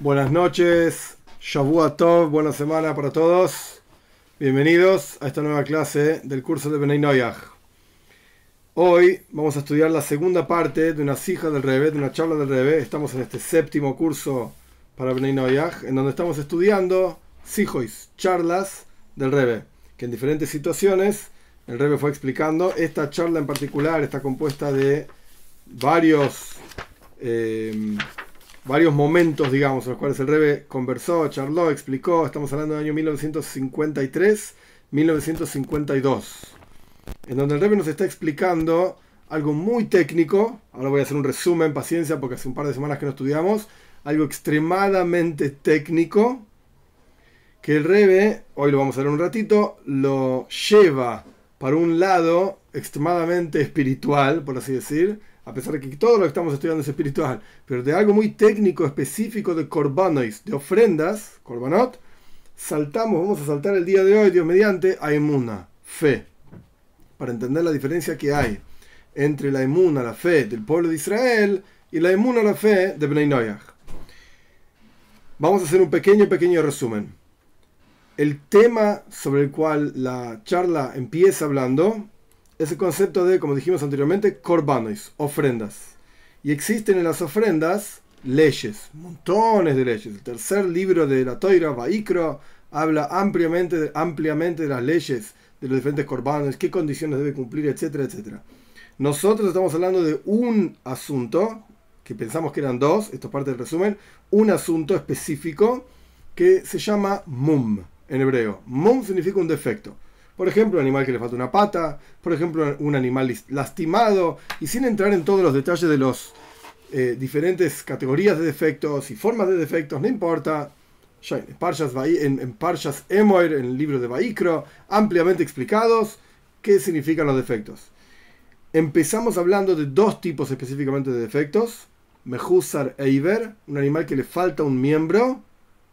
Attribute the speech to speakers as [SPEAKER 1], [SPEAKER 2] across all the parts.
[SPEAKER 1] Buenas noches, Shavua Tov, buena semana para todos. Bienvenidos a esta nueva clase del curso de Benay Noyaj. Hoy vamos a estudiar la segunda parte de una hija del Rebe, de una charla del Rebe. Estamos en este séptimo curso para Benay Noyaj, en donde estamos estudiando sijois, charlas del Rebe, que en diferentes situaciones el Rebe fue explicando. Esta charla en particular está compuesta de varios. Eh, varios momentos, digamos, en los cuales el Rebe conversó, charló, explicó. Estamos hablando del año 1953-1952, en donde el Rebe nos está explicando algo muy técnico. Ahora voy a hacer un resumen, paciencia, porque hace un par de semanas que no estudiamos. Algo extremadamente técnico, que el Rebe, hoy lo vamos a ver un ratito, lo lleva para un lado extremadamente espiritual, por así decir, a pesar de que todo lo que estamos estudiando es espiritual, pero de algo muy técnico, específico de corbanois, de ofrendas, corbanot, saltamos, vamos a saltar el día de hoy, Dios mediante, a emuna, fe, para entender la diferencia que hay entre la emuna, la fe del pueblo de Israel, y la emuna, la fe de Bnei Noyach. Vamos a hacer un pequeño, pequeño resumen. El tema sobre el cual la charla empieza hablando es el concepto de, como dijimos anteriormente, corbanos, ofrendas. Y existen en las ofrendas leyes, montones de leyes. El tercer libro de la Toira, Vaikro, habla ampliamente, ampliamente de las leyes de los diferentes corbanos, qué condiciones debe cumplir, etcétera, etcétera. Nosotros estamos hablando de un asunto, que pensamos que eran dos, esto es parte del resumen, un asunto específico que se llama mum en hebreo. Mum significa un defecto. Por ejemplo, un animal que le falta una pata, por ejemplo, un animal lastimado, y sin entrar en todos los detalles de las eh, diferentes categorías de defectos y formas de defectos, no importa. En Parshas, en, Emoir, en el libro de Baikro, ampliamente explicados qué significan los defectos. Empezamos hablando de dos tipos específicamente de defectos. Mejusar e Iber, un animal que le falta un miembro,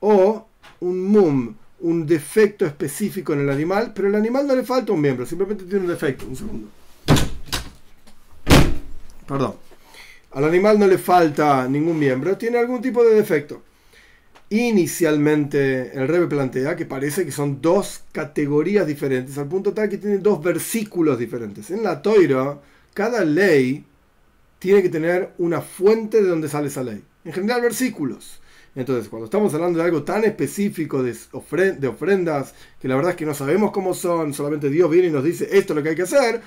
[SPEAKER 1] o un mum, un defecto específico en el animal, pero el animal no le falta un miembro, simplemente tiene un defecto. Un segundo. Perdón. Al animal no le falta ningún miembro, tiene algún tipo de defecto. Inicialmente el Rebe plantea que parece que son dos categorías diferentes, al punto tal que tiene dos versículos diferentes. En la Toira, cada ley tiene que tener una fuente de donde sale esa ley. En general, versículos. Entonces, cuando estamos hablando de algo tan específico de, ofrendas, que la verdad es que no sabemos cómo son, solamente Dios viene y nos dice esto es lo que hay que hacer,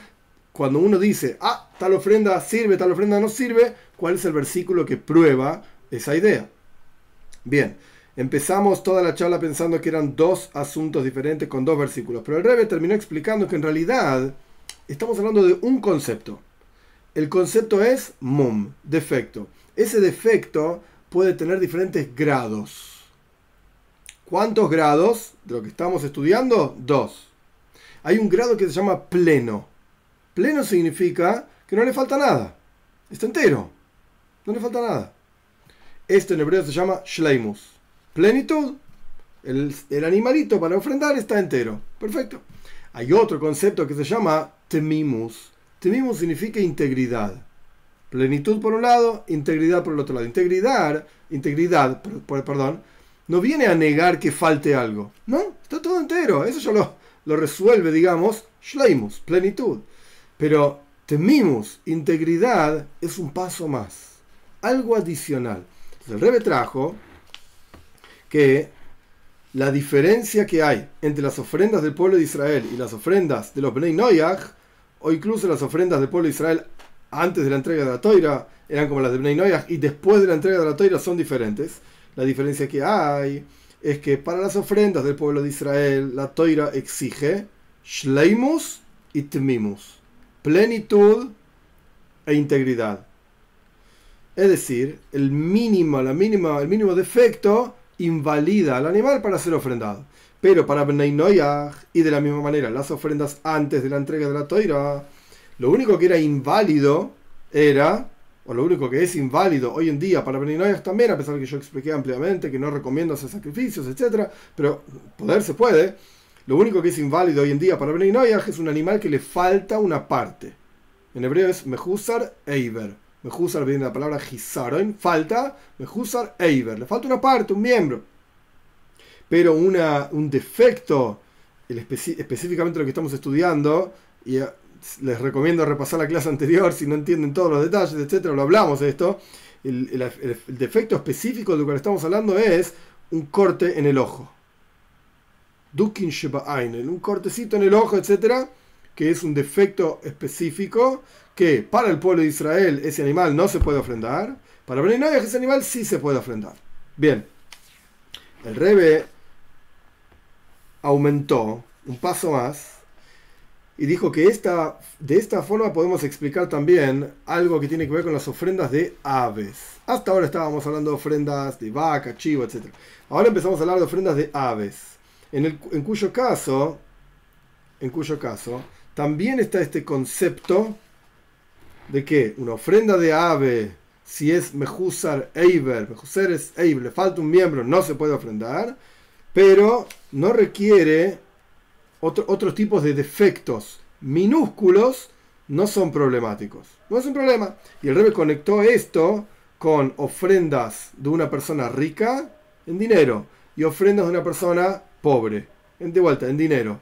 [SPEAKER 1] cuando uno dice, ah, tal ofrenda sirve, tal ofrenda no sirve, ¿cuál es el versículo que prueba esa idea? Bien, empezamos toda la charla pensando que eran dos asuntos diferentes con dos versículos, pero el Rebe terminó explicando que en realidad estamos hablando de un concepto. El concepto es mum, defecto. Ese defecto puede tener diferentes grados. ¿Cuántos grados de lo que estamos estudiando? Dos. Hay un grado que se llama pleno. Pleno significa que no le falta nada. Está entero. No le falta nada. Esto en hebreo se llama shleimus. Plenitud. El, el animalito para ofrendar está entero. Perfecto. Hay otro concepto que se llama temimus. Temimus significa integridad. Plenitud por un lado, integridad por el otro lado. Integridad, integridad, perdón, no viene a negar que falte algo. No, está todo entero. Eso ya lo, lo resuelve, digamos, Shleimus, plenitud. Pero temimos, integridad es un paso más, algo adicional. el Rebe trajo que la diferencia que hay entre las ofrendas del pueblo de Israel y las ofrendas de los Bnei Noyach, o incluso las ofrendas del pueblo de Israel antes de la entrega de la toira eran como las de Bnei Noyach y después de la entrega de la toira son diferentes. La diferencia que hay es que para las ofrendas del pueblo de Israel la toira exige shleimus y temimus, plenitud e integridad. Es decir, el mínimo, la mínima, el mínimo defecto invalida al animal para ser ofrendado. Pero para Bnei Noyach y de la misma manera las ofrendas antes de la entrega de la toira lo único que era inválido era, o lo único que es inválido hoy en día para Beninoyas también, a pesar de que yo expliqué ampliamente que no recomiendo hacer sacrificios, etc. Pero poder se puede. Lo único que es inválido hoy en día para Beninoyas es un animal que le falta una parte. En hebreo es Mehusar Eiber. Mejusar viene la palabra gizaron, falta Mejusar Eiber, le falta una parte, un miembro. Pero una, un defecto, específicamente lo que estamos estudiando, y les recomiendo repasar la clase anterior si no entienden todos los detalles, etcétera, lo hablamos de esto. El, defecto específico de lo que estamos hablando es un corte en el ojo. Dukin un cortecito en el ojo, etcétera, que es un defecto específico que para el pueblo de Israel ese animal no se puede ofrendar, para Bnei ese animal sí se puede ofrendar. Bien, el Rebe aumentó un paso más y dijo que esta, de esta forma podemos explicar también algo que tiene que ver con las ofrendas de aves. Hasta ahora estábamos hablando de ofrendas de vaca, chivo, etc. Ahora empezamos a hablar de ofrendas de aves. En, el, en cuyo caso, en cuyo caso, también está este concepto de que una ofrenda de ave, si es Mejusar Eiber, Mejusar es Eiber, le falta un miembro, no se puede ofrendar, pero no requiere otro, otros tipos de defectos minúsculos, no son problemáticos. No es un problema. Y el Rebe conectó esto con ofrendas de una persona rica en dinero y ofrendas de una persona pobre, en, de vuelta, en dinero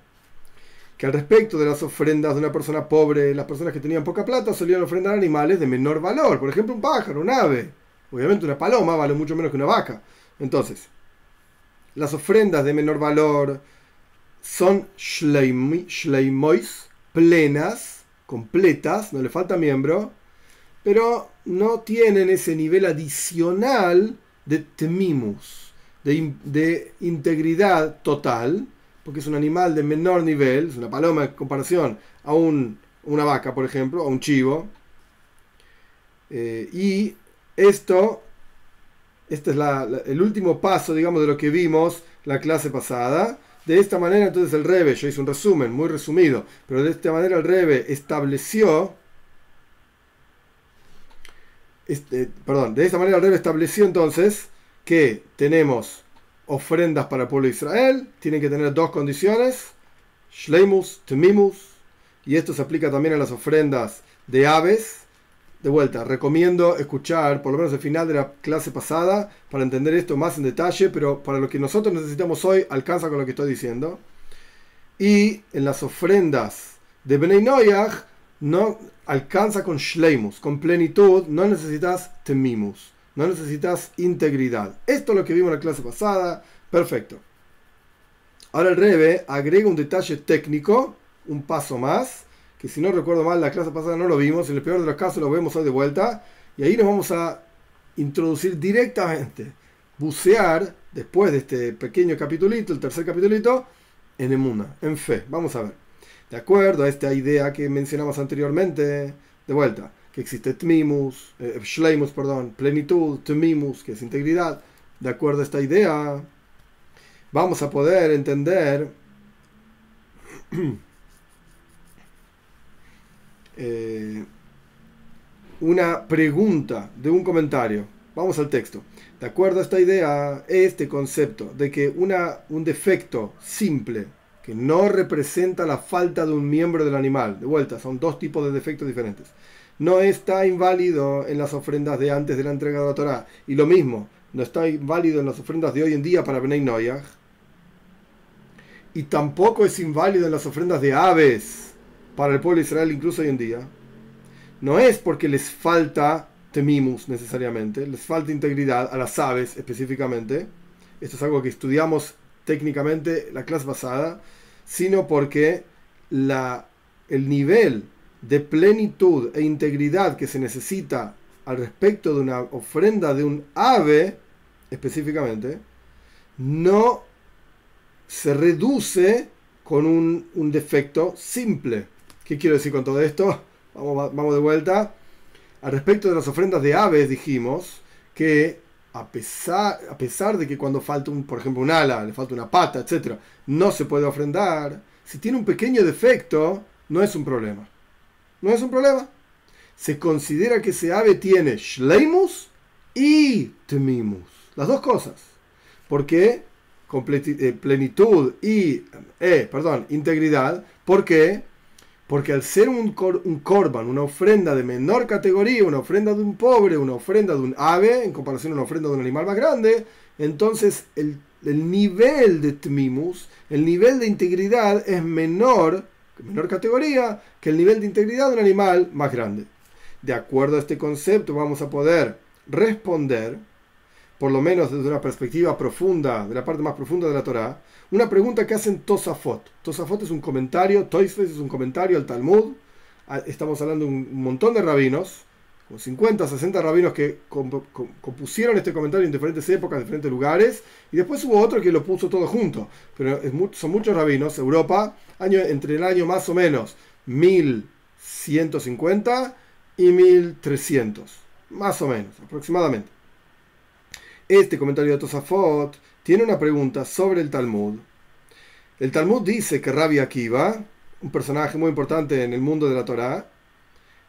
[SPEAKER 1] que al respecto de las ofrendas de una persona pobre, las personas que tenían poca plata solían ofrendar animales de menor valor, por ejemplo un pájaro, un ave. Obviamente una paloma vale mucho menos que una vaca. Entonces, las ofrendas de menor valor son shleimois, plenas, completas, no le falta miembro, pero no tienen ese nivel adicional de temimus, de, de integridad total, porque es un animal de menor nivel, es una paloma en comparación a un, una vaca, por ejemplo, a un chivo. Eh, y esto, este es el último paso, digamos, de lo que vimos la clase pasada. De esta manera, entonces el Rebe, yo hice un resumen muy resumido, pero de esta manera el Rebe estableció, este, perdón, de esta manera el Rebe estableció entonces que tenemos ofrendas para el pueblo de Israel, tienen que tener dos condiciones, Shleimus, Temimus, y esto se aplica también a las ofrendas de aves. De vuelta, recomiendo escuchar por lo menos el final de la clase pasada para entender esto más en detalle, pero para lo que nosotros necesitamos hoy alcanza con lo que estoy diciendo. Y en las ofrendas de Benei Noyach no alcanza con Shleimus, con plenitud, no necesitas Temimus no necesitas integridad. Esto es lo que vimos en la clase pasada, perfecto. Ahora el Rebe agrega un detalle técnico, un paso más, que si no recuerdo mal, la clase pasada no lo vimos, en el peor de los casos lo vemos hoy de vuelta, y ahí nos vamos a introducir directamente, bucear, después de este pequeño capitulito, el tercer capitulito, en emuna, en fe. Vamos a ver. De acuerdo a esta idea que mencionamos anteriormente, de vuelta que existe tmimus, eh, perdón, plenitud, tmimus, que es integridad. De acuerdo a esta idea, vamos a poder entender eh, una pregunta de un comentario. Vamos al texto. De acuerdo a esta idea, este concepto de que una, un defecto simple que no representa la falta de un miembro del animal, de vuelta, son dos tipos de defectos diferentes no está inválido en las ofrendas de antes de la entrega de la Torah. Y lo mismo, no está inválido en las ofrendas de hoy en día para Benay Noyach. Y tampoco es inválido en las ofrendas de aves para el pueblo de Israel, incluso hoy en día. No es porque les falta temimus necesariamente, les falta integridad a las aves específicamente. Esto es algo que estudiamos técnicamente la clase pasada, sino porque la, el nivel de plenitud e integridad que se necesita al respecto de una ofrenda de un ave, específicamente, no se reduce con un, defecto simple. ¿Qué quiero decir con todo esto? Vamos, vamos de vuelta. Al respecto de las ofrendas de aves, dijimos que a pesar, a pesar de que cuando falta, un, por ejemplo, un ala, le falta una pata, etc., no se puede ofrendar, si tiene un pequeño defecto, no es un problema. No es un problema. Se considera que ese ave tiene shleimus y temimus. Las dos cosas. Porque eh, plenitud y, eh, perdón, integridad. Porque Porque al ser un, un korban, una ofrenda de menor categoría, una ofrenda de un pobre, una ofrenda de un ave, en comparación a una ofrenda de un animal más grande, entonces el, el nivel de tmimus, el nivel de integridad es menor, menor categoría, que el nivel de integridad de un animal más grande. De acuerdo a este concepto vamos a poder responder, por lo menos desde una perspectiva profunda, de la parte más profunda de la Torah, una pregunta que hacen Tosafot. Tosafot es un comentario, Toisfes es un comentario al Talmud. Ah, estamos hablando de un montón de rabinos, como 50, 60 rabinos que compusieron este comentario en diferentes épocas, en diferentes lugares, y después hubo otro que lo puso todo junto. Pero son muchos rabinos, Europa, año, entre el año más o menos 1150 y 1300 más o menos, aproximadamente. Este comentario de Tosafot tiene una pregunta sobre el Talmud. El Talmud dice que Rabbi Akiva, un personaje muy importante en el mundo de la Torá,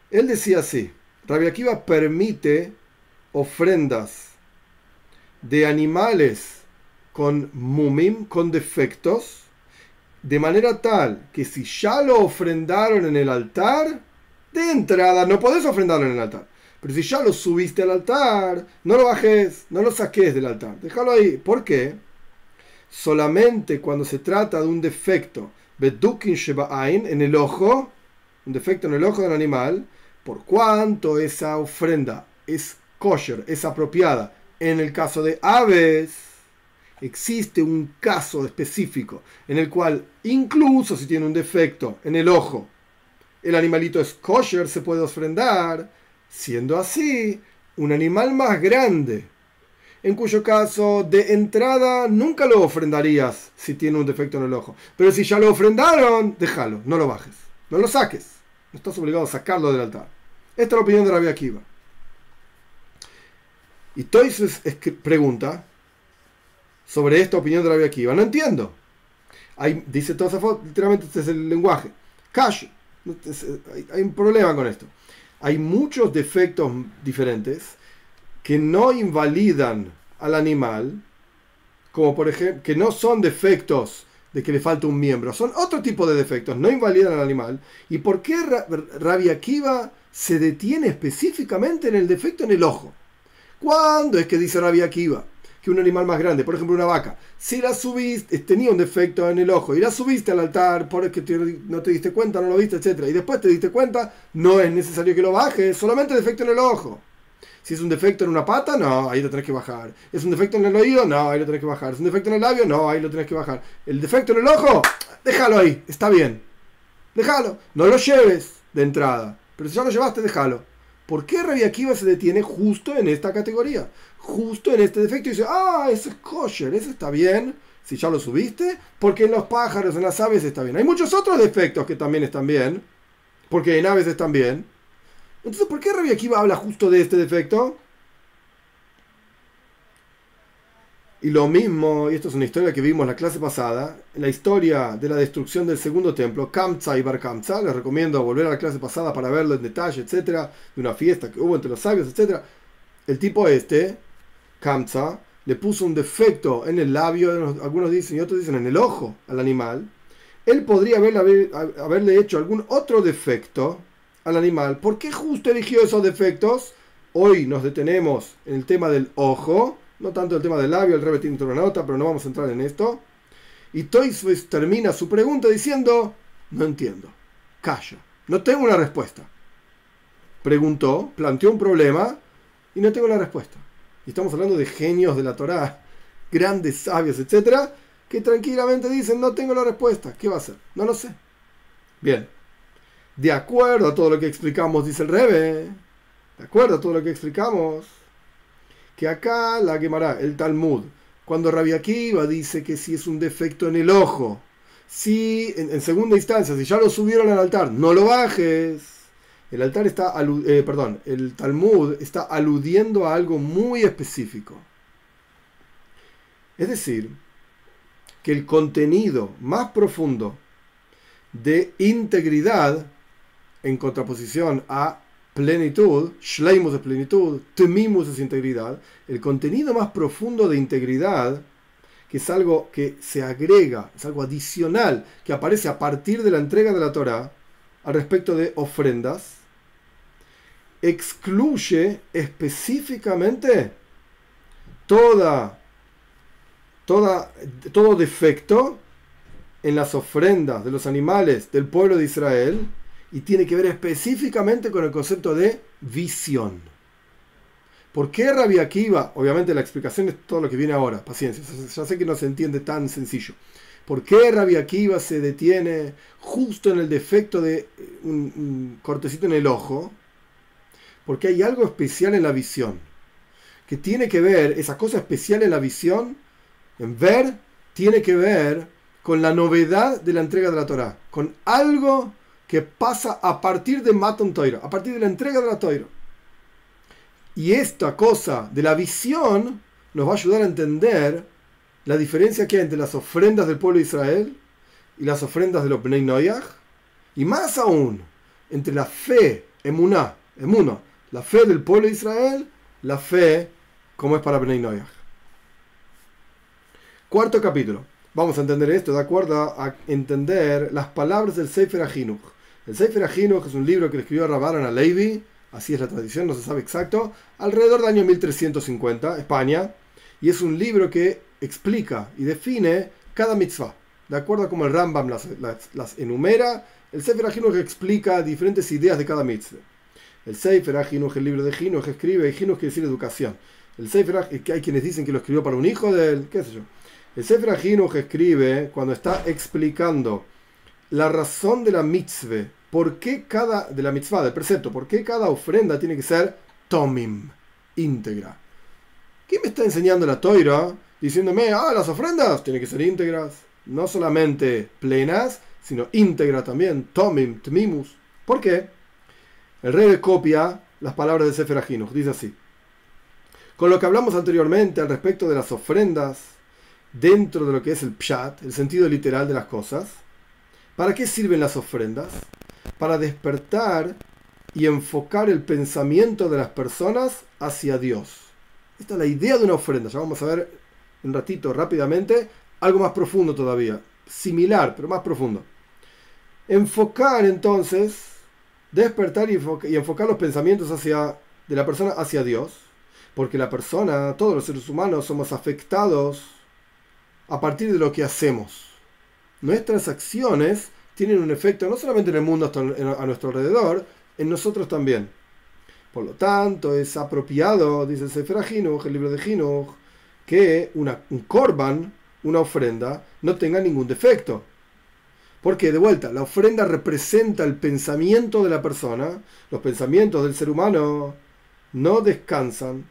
[SPEAKER 1] él decía así, Rabbi Akiva permite ofrendas de animales con mumim, con defectos, de manera tal que si ya lo ofrendaron en el altar, de entrada no podés ofrendarlo en el altar. Pero si ya lo subiste al altar, no lo bajes, no lo saques del altar, déjalo ahí. ¿Por qué? Solamente cuando se trata de un defecto, en el ojo, un defecto en el ojo del animal, por cuanto esa ofrenda es kosher, es apropiada. En el caso de aves, existe un caso específico en el cual, incluso si tiene un defecto en el ojo, el animalito es kosher, se puede ofrendar Siendo así, un animal más grande, en cuyo caso de entrada nunca lo ofrendarías si tiene un defecto en el ojo. Pero si ya lo ofrendaron, déjalo, no lo bajes, no lo saques. No estás obligado a sacarlo del altar. Esta es la opinión de Rabbi Akiva. Y Toises pregunta sobre esta opinión de Rabbi Akiva. No entiendo. Hay, dice Tosafot, literalmente este es el lenguaje. Cash. Hay un problema con esto hay muchos defectos diferentes que no invalidan al animal, como por ejemplo, que no son defectos de que le falta un miembro, son otro tipo de defectos, no invalidan al animal. ¿Y por qué Rabia Akiva se detiene específicamente en el defecto en el ojo? ¿Cuándo es que dice Rabia Akiva? Un animal más grande, por ejemplo una vaca, si la subiste, tenía un defecto en el ojo y la subiste al altar porque no te diste cuenta, no lo viste, etc. Y después te diste cuenta, no es necesario que lo bajes, solamente defecto en el ojo. Si es un defecto en una pata, no, ahí lo tenés que bajar. ¿Es un defecto en el oído? No, ahí lo tenés que bajar. ¿Es un defecto en el labio? No, ahí lo tenés que bajar. El defecto en el ojo, déjalo ahí, está bien. Déjalo, no lo lleves de entrada. Pero si ya lo llevaste, déjalo. ¿Por qué Rabbi Akiva se detiene justo en esta categoría? Justo en este defecto y dice, ah, eso es kosher, eso está bien, si ya lo subiste, porque en los pájaros, en las aves está bien. Hay muchos otros defectos que también están bien, porque en aves están bien. Entonces, ¿por qué Rabbi Akiva habla justo de este defecto? Y lo mismo, y esto es una historia que vimos la clase pasada, la historia de la destrucción del segundo templo, Kamsa y Bar Kamsa, les recomiendo volver a la clase pasada para verlo en detalle, etcétera, de una fiesta que hubo entre los sabios, etcétera. El tipo este, Kamsa, le puso un defecto en el labio, algunos dicen y otros dicen en el ojo al animal. Él podría haberle, haberle hecho algún otro defecto al animal. ¿Por qué justo eligió esos defectos? Hoy nos detenemos en el tema del ojo no tanto el tema del labio, el Rebbe tiene una nota, pero no vamos a entrar en esto. Y Toyswis termina su pregunta diciendo, no entiendo, calla, no tengo una respuesta. Preguntó, planteó un problema y no tengo la respuesta. Y estamos hablando de genios de la Torá, grandes sabios, etcétera, que tranquilamente dicen, no tengo la respuesta. ¿Qué va a hacer? No lo sé. Bien. De acuerdo a todo lo que explicamos, dice el Rebe. De acuerdo a todo lo que explicamos que acá la quemará, el Talmud, cuando Rabbi Akiva dice que si es un defecto en el ojo, si en, segunda instancia, si ya lo subieron al altar, no lo bajes. El altar está, eh, perdón, el Talmud está aludiendo a algo muy específico. Es decir, que el contenido más profundo de integridad, en contraposición a plenitud, Shleimus es plenitud, Temimus es integridad, el contenido más profundo de integridad, que es algo que se agrega, es algo adicional, que aparece a partir de la entrega de la Torah, al respecto de ofrendas, excluye específicamente toda, toda, todo defecto en las ofrendas de los animales del pueblo de Israel y tiene que ver específicamente con el concepto de visión. ¿Por qué Rabbi Akiva? Obviamente la explicación es todo lo que viene ahora, paciencia, ya sé que no se entiende tan sencillo. ¿Por qué Rabbi Akiva se detiene justo en el defecto de un cortecito en el ojo? Porque hay algo especial en la visión, que tiene que ver, esa cosa especial en la visión, en ver, tiene que ver con la novedad de la entrega de la Torah, con algo que pasa a partir de Maton Toiro, a partir de la entrega de la Toiro. Y esta cosa de la visión nos va a ayudar a entender la diferencia que hay entre las ofrendas del pueblo de Israel y las ofrendas de los Bnei y más aún entre la fe, emuná, emuno, la fe del pueblo de Israel, la fe como es para Bnei. Cuarto capítulo. Vamos a entender esto de acuerdo a entender las palabras del Sefer Ahinuch. El Sefer Ahinuch es un libro que le escribió Rabbaran a Levi, así es la tradición, no se sabe exacto, alrededor del año 1350, España, y es un libro que explica y define cada mitzvah. De acuerdo a cómo el Rambam las, enumera, el Sefer Ahinuch explica diferentes ideas de cada mitzvah. El Sefer Ahinuch, el libro de Hinuch, escribe, Hinuch quiere decir educación. El Sefer que hay quienes dicen que lo escribió para un hijo de él, qué sé yo. El Sefer Ahinuch escribe cuando está explicando la razón de la mitzvah, por qué cada, de la mitzvah, del precepto, por qué cada ofrenda tiene que ser tomim, íntegra. ¿Qué me está enseñando la toira? Diciéndome, ah, las ofrendas tienen que ser íntegras, no solamente plenas, sino íntegras también, tomim, tmimus. ¿Por qué? El rey copia las palabras de Sefer Ahinuch, dice así. Con lo que hablamos anteriormente al respecto de las ofrendas dentro de lo que es el pshat, el sentido literal de las cosas, ¿para qué sirven las ofrendas? Para despertar y enfocar el pensamiento de las personas hacia Dios. Esta es la idea de una ofrenda. Ya vamos a ver un ratito rápidamente algo más profundo todavía, similar, pero más profundo. Enfocar entonces despertar y, enfocar los pensamientos hacia, de la persona hacia Dios, porque la persona, todos los seres humanos somos afectados a partir de lo que hacemos. Nuestras acciones tienen un efecto no solamente en el mundo a nuestro alrededor, en nosotros también. Por lo tanto, es apropiado, dice el Sefer el libro de Hinuch, que una, un korban, una ofrenda, no tenga ningún defecto. Porque, de vuelta, la ofrenda representa el pensamiento de la persona, los pensamientos del ser humano no descansan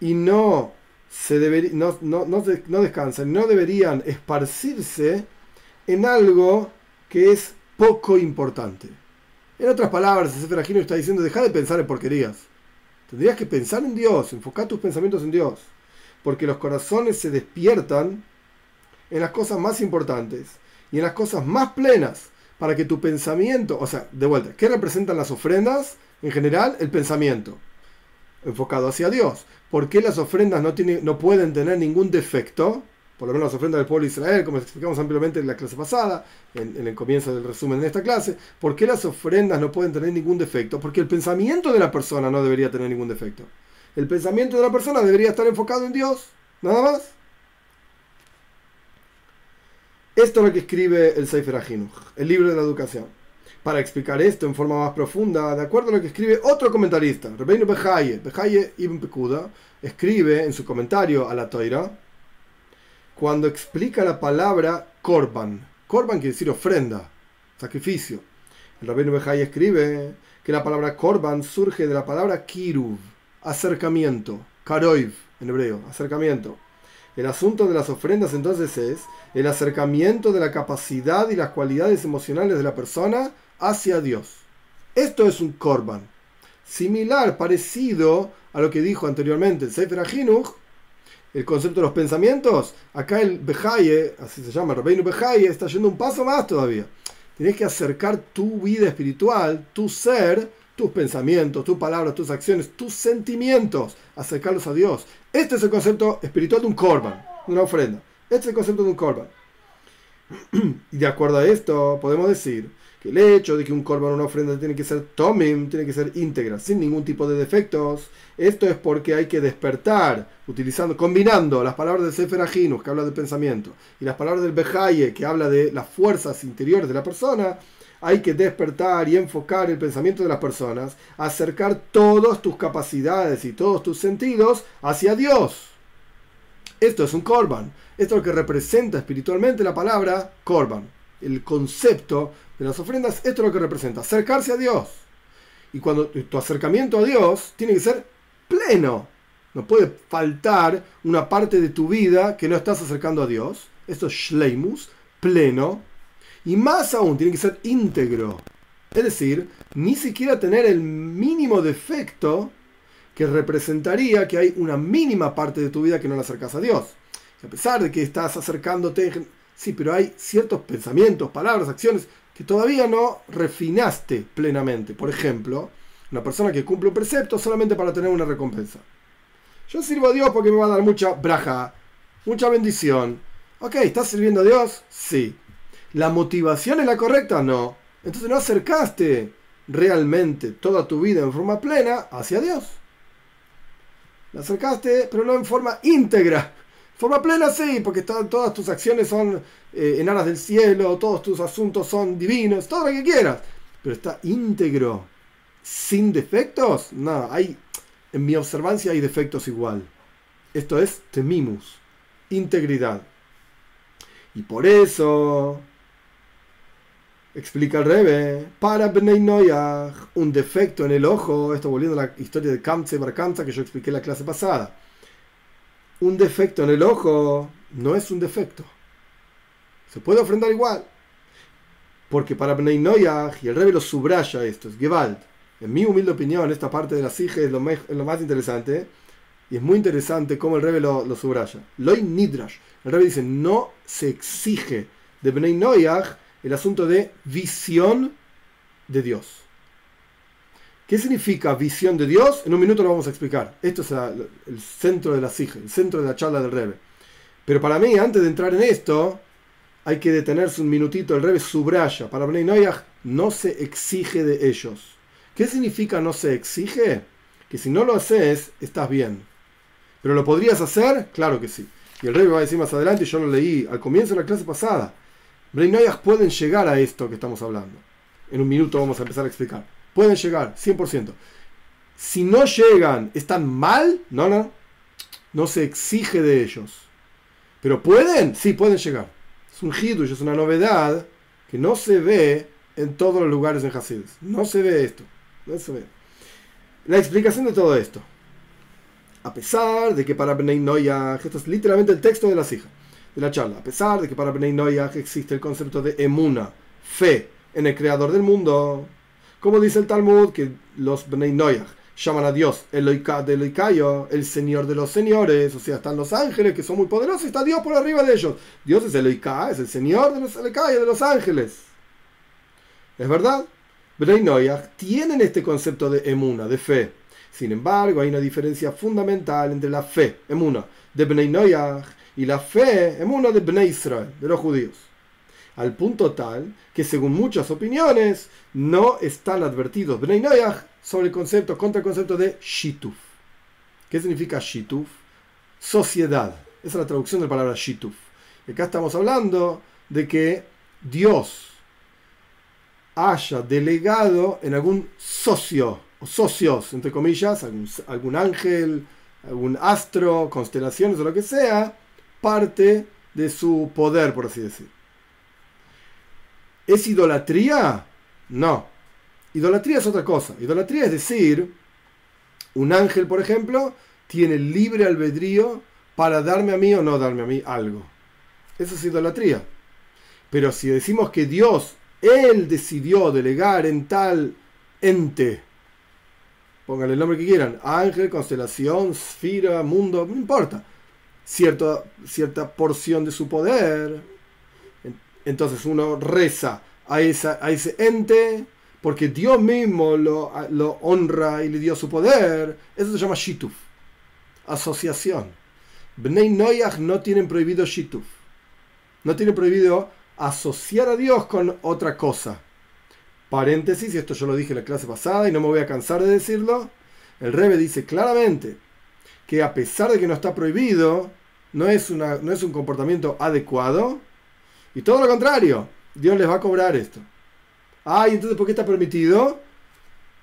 [SPEAKER 1] y no, se no, no, no, descansan, no deberían esparcirse en algo que es poco importante. En otras palabras, el Sefer está diciendo, deja de pensar en porquerías. Tendrías que pensar en Dios, enfocar tus pensamientos en Dios. Porque los corazones se despiertan en las cosas más importantes y en las cosas más plenas para que tu pensamiento, o sea, de vuelta, ¿qué representan las ofrendas? En general, el pensamiento enfocado hacia Dios. ¿Por qué las ofrendas no, tienen, no pueden tener ningún defecto? Por lo menos las ofrendas del pueblo de Israel, como explicamos ampliamente en la clase pasada, en, el comienzo del resumen de esta clase. ¿Por qué las ofrendas no pueden tener ningún defecto? Porque el pensamiento de la persona no debería tener ningún defecto. El pensamiento de la persona debería estar enfocado en Dios, nada más. Esto es lo que escribe el Sefer Ahinuch, el libro de la educación. Para explicar esto en forma más profunda, de acuerdo a lo que escribe otro comentarista, Rebbeinu Behaye, Behaye Ibn Pekuda, escribe en su comentario a la Toira, cuando explica la palabra korban. Korban quiere decir ofrenda, sacrificio. El Rebbeinu Behaye escribe que la palabra korban surge de la palabra kiruv, acercamiento, karoiv en hebreo, acercamiento. El asunto de las ofrendas entonces es el acercamiento de la capacidad y las cualidades emocionales de la persona hacia Dios. Esto es un korban. Similar, parecido a lo que dijo anteriormente el Sefer Ahinuch, el concepto de los pensamientos. Acá el Bejaye, así se llama, Rabbeinu Bejaye, está yendo un paso más todavía. Tienes que acercar tu vida espiritual, tu ser, tus pensamientos, tus palabras, tus acciones, tus sentimientos, acercarlos a Dios. Este es el concepto espiritual de un korban, una ofrenda. Este es el concepto de un korban. Y de acuerdo a esto, podemos decir que el hecho de que un korban o una ofrenda tiene que ser tomim, tiene que ser íntegra, sin ningún tipo de defectos, esto es porque hay que despertar, utilizando, combinando las palabras del Sefer Ajinus, que habla de pensamiento, y las palabras del Bejaye, que habla de las fuerzas interiores de la persona, hay que despertar y enfocar el pensamiento de las personas, acercar todas tus capacidades y todos tus sentidos hacia Dios. Esto es un korban. Esto es lo que representa espiritualmente la palabra korban. El concepto de las ofrendas, esto es lo que representa, acercarse a Dios. Y cuando tu acercamiento a Dios tiene que ser pleno. No puede faltar una parte de tu vida que no estás acercando a Dios. Esto es shleimus, pleno. Y más aún, tiene que ser íntegro. Es decir, ni siquiera tener el mínimo defecto que representaría que hay una mínima parte de tu vida que no la acercas a Dios. a pesar de que estás acercándote, sí, pero hay ciertos pensamientos, palabras, acciones que todavía no refinaste plenamente. Por ejemplo, una persona que cumple un precepto solamente para tener una recompensa. Yo sirvo a Dios porque me va a dar mucha braja, mucha bendición. Ok, ¿estás sirviendo a Dios? Sí. ¿La motivación es la correcta? No. Entonces no acercaste realmente toda tu vida en forma plena hacia Dios. La acercaste, pero no en forma íntegra. Forma plena sí, porque todas tus acciones son eh, en aras del cielo, todos tus asuntos son divinos, todo lo que quieras. Pero está íntegro, sin defectos. No, hay, en mi observancia hay defectos igual. Esto es temimus, integridad. Y por eso Explica el Rebe, para Bnei un defecto en el ojo, esto volviendo a la historia de Kamse Bar que yo expliqué en la clase pasada. Un defecto en el ojo no es un defecto. Se puede ofrendar igual. Porque para Bnei Noyach, y el Rebe lo subraya esto, es Gewalt. En mi humilde opinión, esta parte de la Sige es lo, más interesante. Y es muy interesante cómo el Rebe lo, lo subraya. Loy Nidrash. El Rebe dice, no se exige de Bnei Noyach el asunto de visión de Dios. ¿Qué significa visión de Dios? En un minuto lo vamos a explicar. Esto es el centro de la sige, el centro de la charla del Rebe. Pero para mí, antes de entrar en esto, hay que detenerse un minutito. El Rebe subraya. Para Bnei Noyach no se exige de ellos. ¿Qué significa no se exige? Que si no lo haces, estás bien. ¿Pero lo podrías hacer? Claro que sí. Y el Rebe va a decir más adelante, yo lo leí al comienzo de la clase pasada Noyach pueden llegar a esto que estamos hablando. En un minuto vamos a empezar a explicar. Pueden llegar, 100%. Si no llegan, ¿están mal? No, no. No se exige de ellos. Pero pueden, sí, pueden llegar. Es un hidush, es una novedad que no se ve en todos los lugares en Hasidus. No se ve esto. No se ve. La explicación de todo esto. A pesar de que para Bnei esto es literalmente el texto de las hijas de la charla. A pesar de que para Bnei Noyach existe el concepto de emuna, fe en el creador del mundo, como dice el Talmud, que los Bnei Noyach llaman a Dios el de Eloikayo, el Señor de los señores, o sea, están los ángeles que son muy poderosos, está Dios por arriba de ellos. Dios es el es el Señor de los Eloikayo, de los ángeles. ¿Es verdad? Bnei Noyach tienen este concepto de emuna, de fe. Sin embargo, hay una diferencia fundamental entre la fe, emuna, de Bnei Noyach y la fe en uno de Bnei Israel, de los judíos. Al punto tal que, según muchas opiniones, no están advertidos Bnei Noyach sobre el concepto, contra el concepto de Shituf. ¿Qué significa Shituf? Sociedad. Esa es la traducción de la palabra Shituf. Y acá estamos hablando de que Dios haya delegado en algún socio, o socios, entre comillas, algún, algún ángel, algún astro, constelaciones o lo que sea, parte de su poder, por así decir. ¿Es idolatría? No. Idolatría es otra cosa. Idolatría es decir, un ángel, por ejemplo, tiene libre albedrío para darme a mí o no darme a mí algo. Eso es idolatría. Pero si decimos que Dios, Él decidió delegar en tal ente, pónganle el nombre que quieran, ángel, constelación, esfera, mundo, no importa cierta, cierta porción de su poder. Entonces uno reza a, ese ente porque Dios mismo lo, honra y le dio su poder. Eso se llama Shituf, asociación. Bnei Noyach no tienen prohibido Shituf. No tienen prohibido asociar a Dios con otra cosa. Paréntesis, y esto yo lo dije en la clase pasada y no me voy a cansar de decirlo. El Rebe dice claramente que a pesar de que no está prohibido, no es un comportamiento adecuado. Y todo lo contrario, Dios les va a cobrar esto. Ah, ¿y entonces por qué está permitido?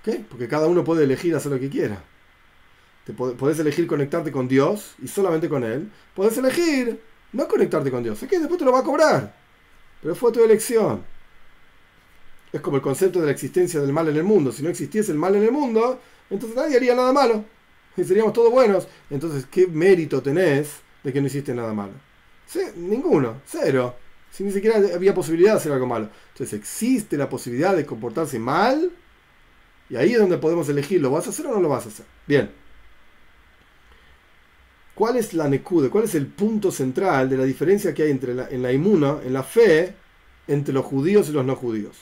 [SPEAKER 1] ¿Qué? Porque cada uno puede elegir hacer lo que quiera. Te podés elegir conectarte con Dios y solamente con Él. Podés elegir no conectarte con Dios. Es que después te lo va a cobrar. Pero fue tu elección. Es como el concepto de la existencia del mal en el mundo. Si no existiese el mal en el mundo, entonces nadie haría nada malo. Y seríamos todos buenos. Entonces, ¿qué mérito tenés de que no hiciste nada malo? Sí, ninguno, cero. Si ni siquiera había posibilidad de hacer algo malo. Entonces, existe la posibilidad de comportarse mal. Y ahí es donde podemos elegir, ¿lo vas a hacer o no lo vas a hacer? Bien. ¿Cuál es la nekude? ¿Cuál es el punto central de la diferencia que hay entre la, en la inmuna, en la fe, entre los judíos y los no judíos?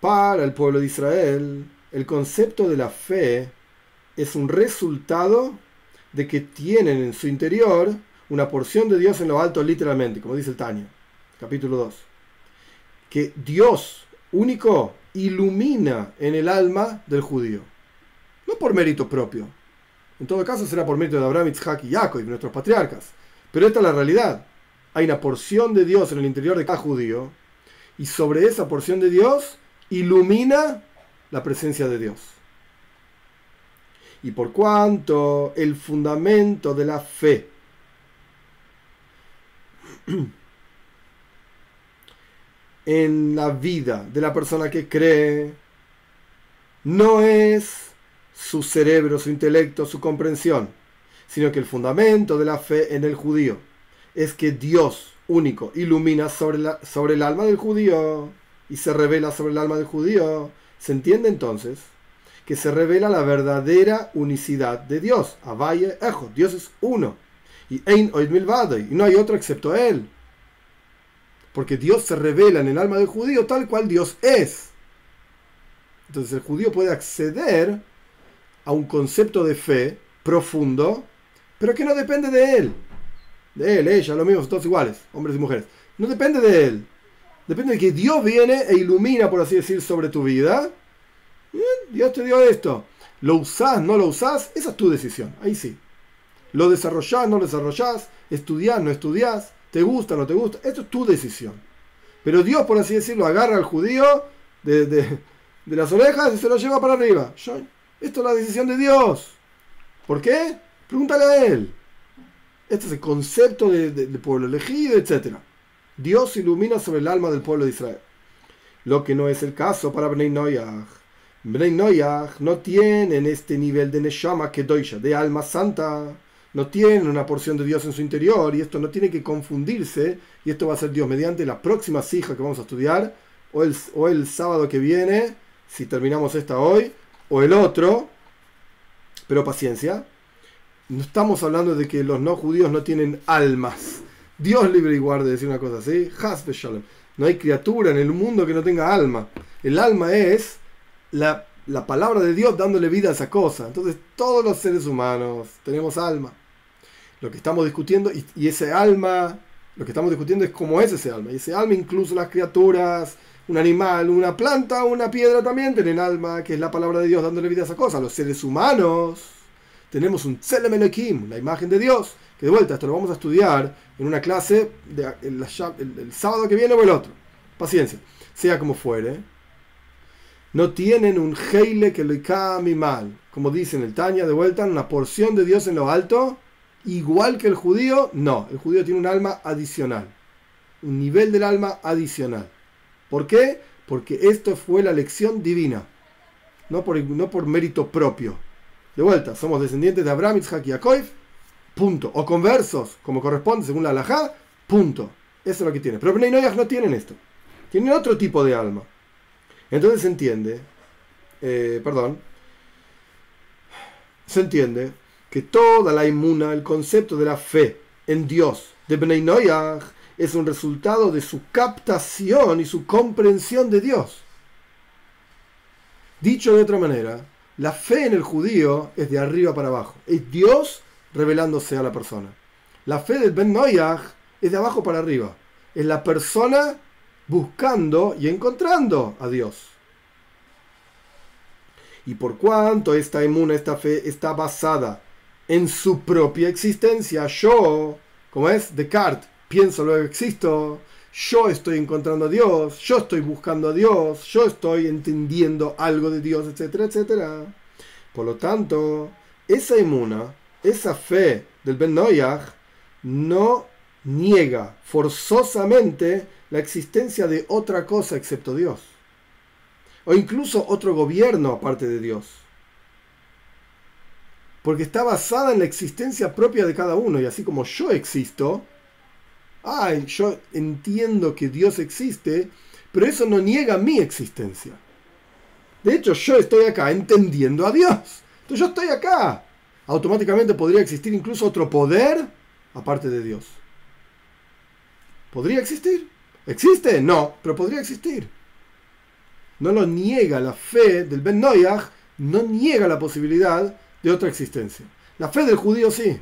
[SPEAKER 1] Para el pueblo de Israel, el concepto de la fe es un resultado de que tienen en su interior una porción de Dios en lo alto literalmente, como dice el Tania, capítulo 2. Que Dios único ilumina en el alma del judío. No por mérito propio. En todo caso será por mérito de Abraham, Isaac y Jacob, y nuestros patriarcas. Pero esta es la realidad. Hay una porción de Dios en el interior de cada judío. Y sobre esa porción de Dios ilumina la presencia de Dios. Y por cuanto el fundamento de la fe en la vida de la persona que cree no es su cerebro, su intelecto, su comprensión, sino que el fundamento de la fe en el judío es que Dios único ilumina sobre, la, sobre el alma del judío y se revela sobre el alma del judío. ¿Se entiende entonces? que se revela la verdadera unicidad de Dios. Avaye Ejo, Dios es uno. Y Ein y no hay otro excepto Él. Porque Dios se revela en el alma del judío tal cual Dios es. Entonces el judío puede acceder a un concepto de fe profundo, pero que no depende de él. De él, ella, lo mismo, todos iguales, hombres y mujeres. No depende de él. Depende de que Dios viene e ilumina, por así decir, sobre tu vida Dios te dio esto. ¿Lo usás, no lo usás? Esa es tu decisión. Ahí sí. ¿Lo desarrollás, no lo desarrollás? ¿Estudiás, no estudiás? ¿Te gusta, no te gusta? Esto es tu decisión. Pero Dios, por así decirlo, agarra al judío de, las orejas y se lo lleva para arriba. esto es la decisión de Dios. ¿Por qué? Pregúntale a él. Este es el concepto del de, pueblo elegido, etc. Dios ilumina sobre el alma del pueblo de Israel. Lo que no es el caso para Bnei Noyah. Bnei Noyach no tienen este nivel de Neshama Kedoisha, de alma santa. No tienen una porción de Dios en su interior y esto no tiene que confundirse. Y esto va a ser Dios mediante la próxima sija que vamos a estudiar, o el, o el sábado que viene, si terminamos esta hoy, o el otro. Pero paciencia. No estamos hablando de que los no judíos no tienen almas. Dios libre y guarde decir una cosa así. No hay criatura en el mundo que no tenga alma. El alma es la, palabra de Dios dándole vida a esa cosa. Entonces todos los seres humanos tenemos alma. Lo que estamos discutiendo, y, ese alma, lo que estamos discutiendo es cómo es ese alma. Y ese alma incluso las criaturas, un animal, una planta, una piedra también tienen alma, que es la palabra de Dios dándole vida a esa cosa. Los seres humanos tenemos un Tselem la imagen de Dios, que de vuelta esto lo vamos a estudiar en una clase el, sábado que viene o el otro. Paciencia, sea como fuere no tienen un heile que lo mi mal. Como dice en el Tanya, de vuelta, una porción de Dios en lo alto, igual que el judío, no. El judío tiene un alma adicional. Un nivel del alma adicional. ¿Por qué? Porque esto fue la lección divina. No por, no por mérito propio. De vuelta, somos descendientes de Abraham, Isaac y Jacob. Punto. O conversos, como corresponde según la halajá. Punto. Eso es lo que tiene. Pero Bnei no tienen esto. Tienen otro tipo de alma. Entonces se entiende, eh, perdón, se entiende que toda la inmuna, el concepto de la fe en Dios de Bnei Noyach, es un resultado de su captación y su comprensión de Dios. Dicho de otra manera, la fe en el judío es de arriba para abajo. Es Dios revelándose a la persona. La fe del Ben Noyach es de abajo para arriba. Es la persona buscando y encontrando a Dios. Y por cuanto esta emuna, esta fe, está basada en su propia existencia, yo, como es Descartes, pienso luego existo, yo estoy encontrando a Dios, yo estoy buscando a Dios, yo estoy entendiendo algo de Dios, etcétera, etcétera. Por lo tanto, esa emuna, esa fe del Ben Noyach, no niega forzosamente la existencia de otra cosa excepto Dios. O incluso otro gobierno aparte de Dios. Porque está basada en la existencia propia de cada uno. Y así como yo existo, ay, yo entiendo que Dios existe, pero eso no niega mi existencia. De hecho, yo estoy acá entendiendo a Dios. Entonces yo estoy acá. Automáticamente podría existir incluso otro poder aparte de Dios. ¿Podría existir? ¿Existe? No, pero podría existir. No lo niega la fe del Ben Noyach, no niega la posibilidad de otra existencia. La fe del judío sí,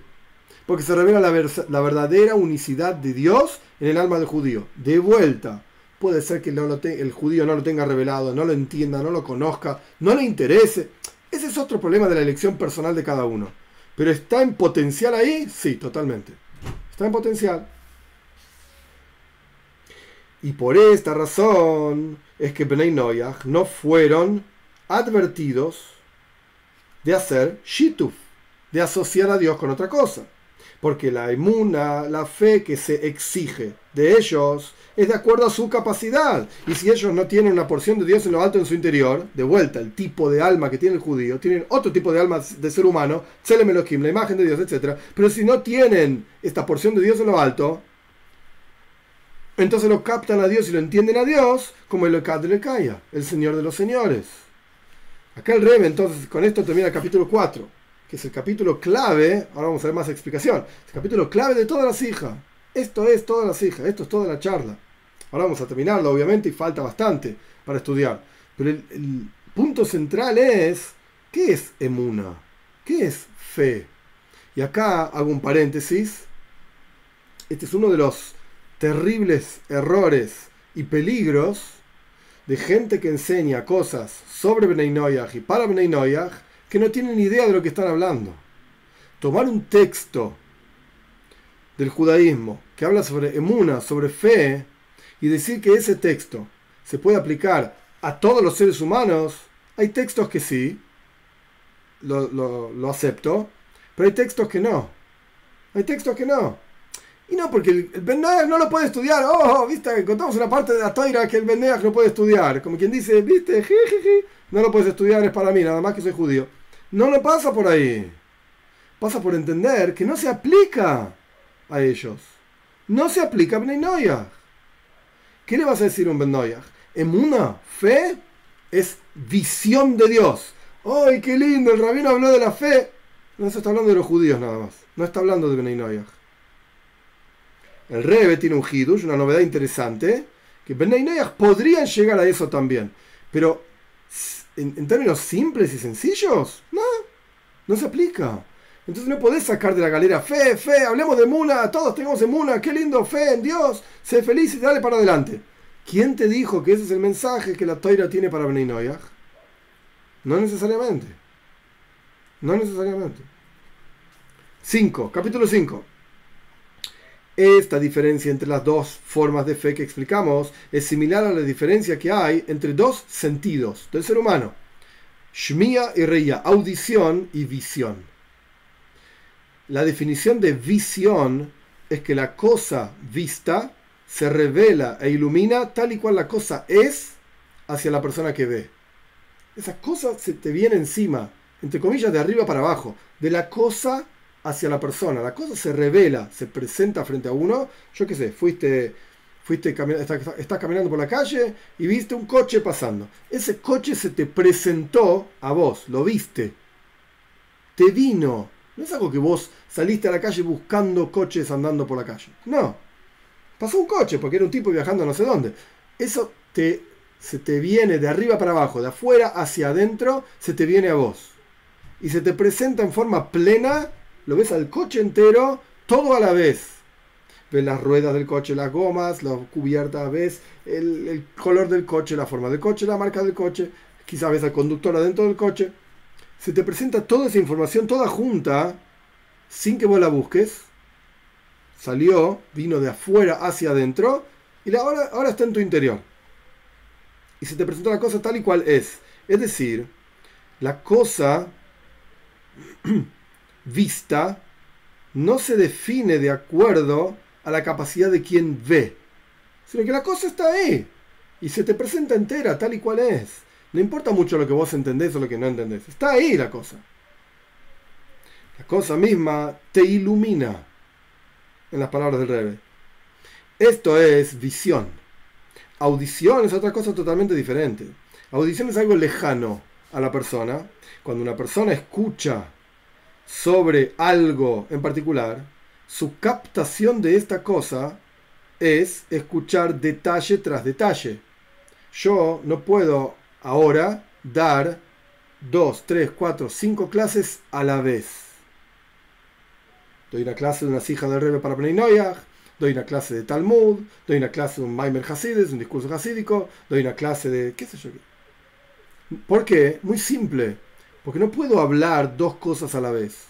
[SPEAKER 1] porque se revela la, verdadera unicidad de Dios en el alma del judío. De vuelta, puede ser que el judío no lo tenga revelado, no lo entienda, no lo conozca, no le interese. Ese es otro problema de la elección personal de cada uno. Pero está en potencial ahí, sí, totalmente. Está en potencial. Y por esta razón es que Benay Noyach no fueron advertidos de hacer shituf, de asociar a Dios con otra cosa. Porque la inmuna, la fe que se exige de ellos, es de acuerdo a su capacidad. Y si ellos no tienen una porción de Dios en lo alto en su interior, de vuelta, el tipo de alma que tiene el judío, tienen otro tipo de alma de ser humano, la imagen de Dios, etc. Pero si no tienen esta porción de Dios en lo alto, entonces lo captan a Dios y lo entienden a Dios como el Lekaya, el Señor de los Señores. Acá el Rebe, entonces, con esto termina el capítulo 4, que es el capítulo clave, ahora vamos a ver más explicación, el capítulo clave de todas las hijas. Esto es todas las hijas, esto es toda la charla. Ahora vamos a terminarlo, obviamente, y falta bastante para estudiar. Pero el punto central es, ¿qué es emuna? ¿Qué es fe? Y acá hago un paréntesis. Este es uno de los terribles errores y peligros de gente que enseña cosas sobre Bnei y para Bnei que no tienen idea de lo que están hablando. Tomar un texto del judaísmo que habla sobre emuna, sobre fe, y decir que ese texto se puede aplicar a todos los seres humanos, hay textos que sí, lo, lo acepto, pero hay textos que no. Hay textos que no. Y no, porque el, el no lo puede estudiar. Oh, viste, encontramos una parte de la toira que el Ben no puede estudiar. Como quien dice, viste, no lo puedes estudiar, es para mí, nada más que soy judío. No lo pasa por ahí. Pasa por entender que no se aplica a ellos. No se aplica a Ben ¿Qué le vas a decir a un Ben En una fe es visión de Dios. ¡Ay, qué lindo! El rabino habló de la fe. No se está hablando de los judíos nada más. No está hablando de Ben el Rebe tiene un hidush, una novedad interesante, que Benay podrían llegar a eso también. Pero en, términos simples y sencillos, no, no se aplica. Entonces no podés sacar de la galera fe, fe, hablemos de Muna, todos tenemos en Muna, qué lindo, fe en Dios, sé feliz y dale para adelante. ¿Quién te dijo que ese es el mensaje que la Toira tiene para Benay No necesariamente. No necesariamente. 5. Capítulo 5. Esta diferencia entre las dos formas de fe que explicamos es similar a la diferencia que hay entre dos sentidos del ser humano. Shmia y Reya, audición y visión. La definición de visión es que la cosa vista se revela e ilumina tal y cual la cosa es hacia la persona que ve. Esa cosa se te viene encima, entre comillas, de arriba para abajo, de la cosa hacia la persona. La cosa se revela, se presenta frente a uno. Yo qué sé, fuiste, fuiste estás, caminando por la calle y viste un coche pasando. Ese coche se te presentó a vos, lo viste. Te vino. No es algo que vos saliste a la calle buscando coches andando por la calle. No. Pasó un coche porque era un tipo viajando no sé dónde. Eso te, se te viene de arriba para abajo, de afuera hacia adentro, se te viene a vos. Y se te presenta en forma plena lo ves al coche entero, todo a la vez. Ves las ruedas del coche, las gomas, la cubierta, ves el, color del coche, la forma del coche, la marca del coche. quizás ves al conductor adentro del coche, se te presenta toda esa información, toda junta, sin que vos la busques. Salió, vino de afuera hacia adentro, y ahora, ahora está en tu interior. Y se te presenta la cosa tal y cual es. Es decir, la cosa vista no se define de acuerdo a la capacidad de quien ve, sino que la cosa está ahí y se te presenta entera tal y cual es. No importa mucho lo que vos entendés o lo que no entendés, está ahí la cosa. La cosa misma te ilumina, en las palabras del Rebe. Esto es visión. Audición es otra cosa totalmente diferente. Audición es algo lejano a la persona. Cuando una persona escucha sobre algo en particular, su captación de esta cosa es escuchar detalle tras detalle. Yo no puedo ahora dar dos, tres, cuatro, cinco clases a la vez. Doy una clase de una hija del Rebe para Bnei doy una clase de Talmud, doy una clase de un Maimer Hasides, un discurso hasídico, doy una clase de qué sé yo. ¿Por qué? Muy simple. Porque no puedo hablar dos cosas a la vez.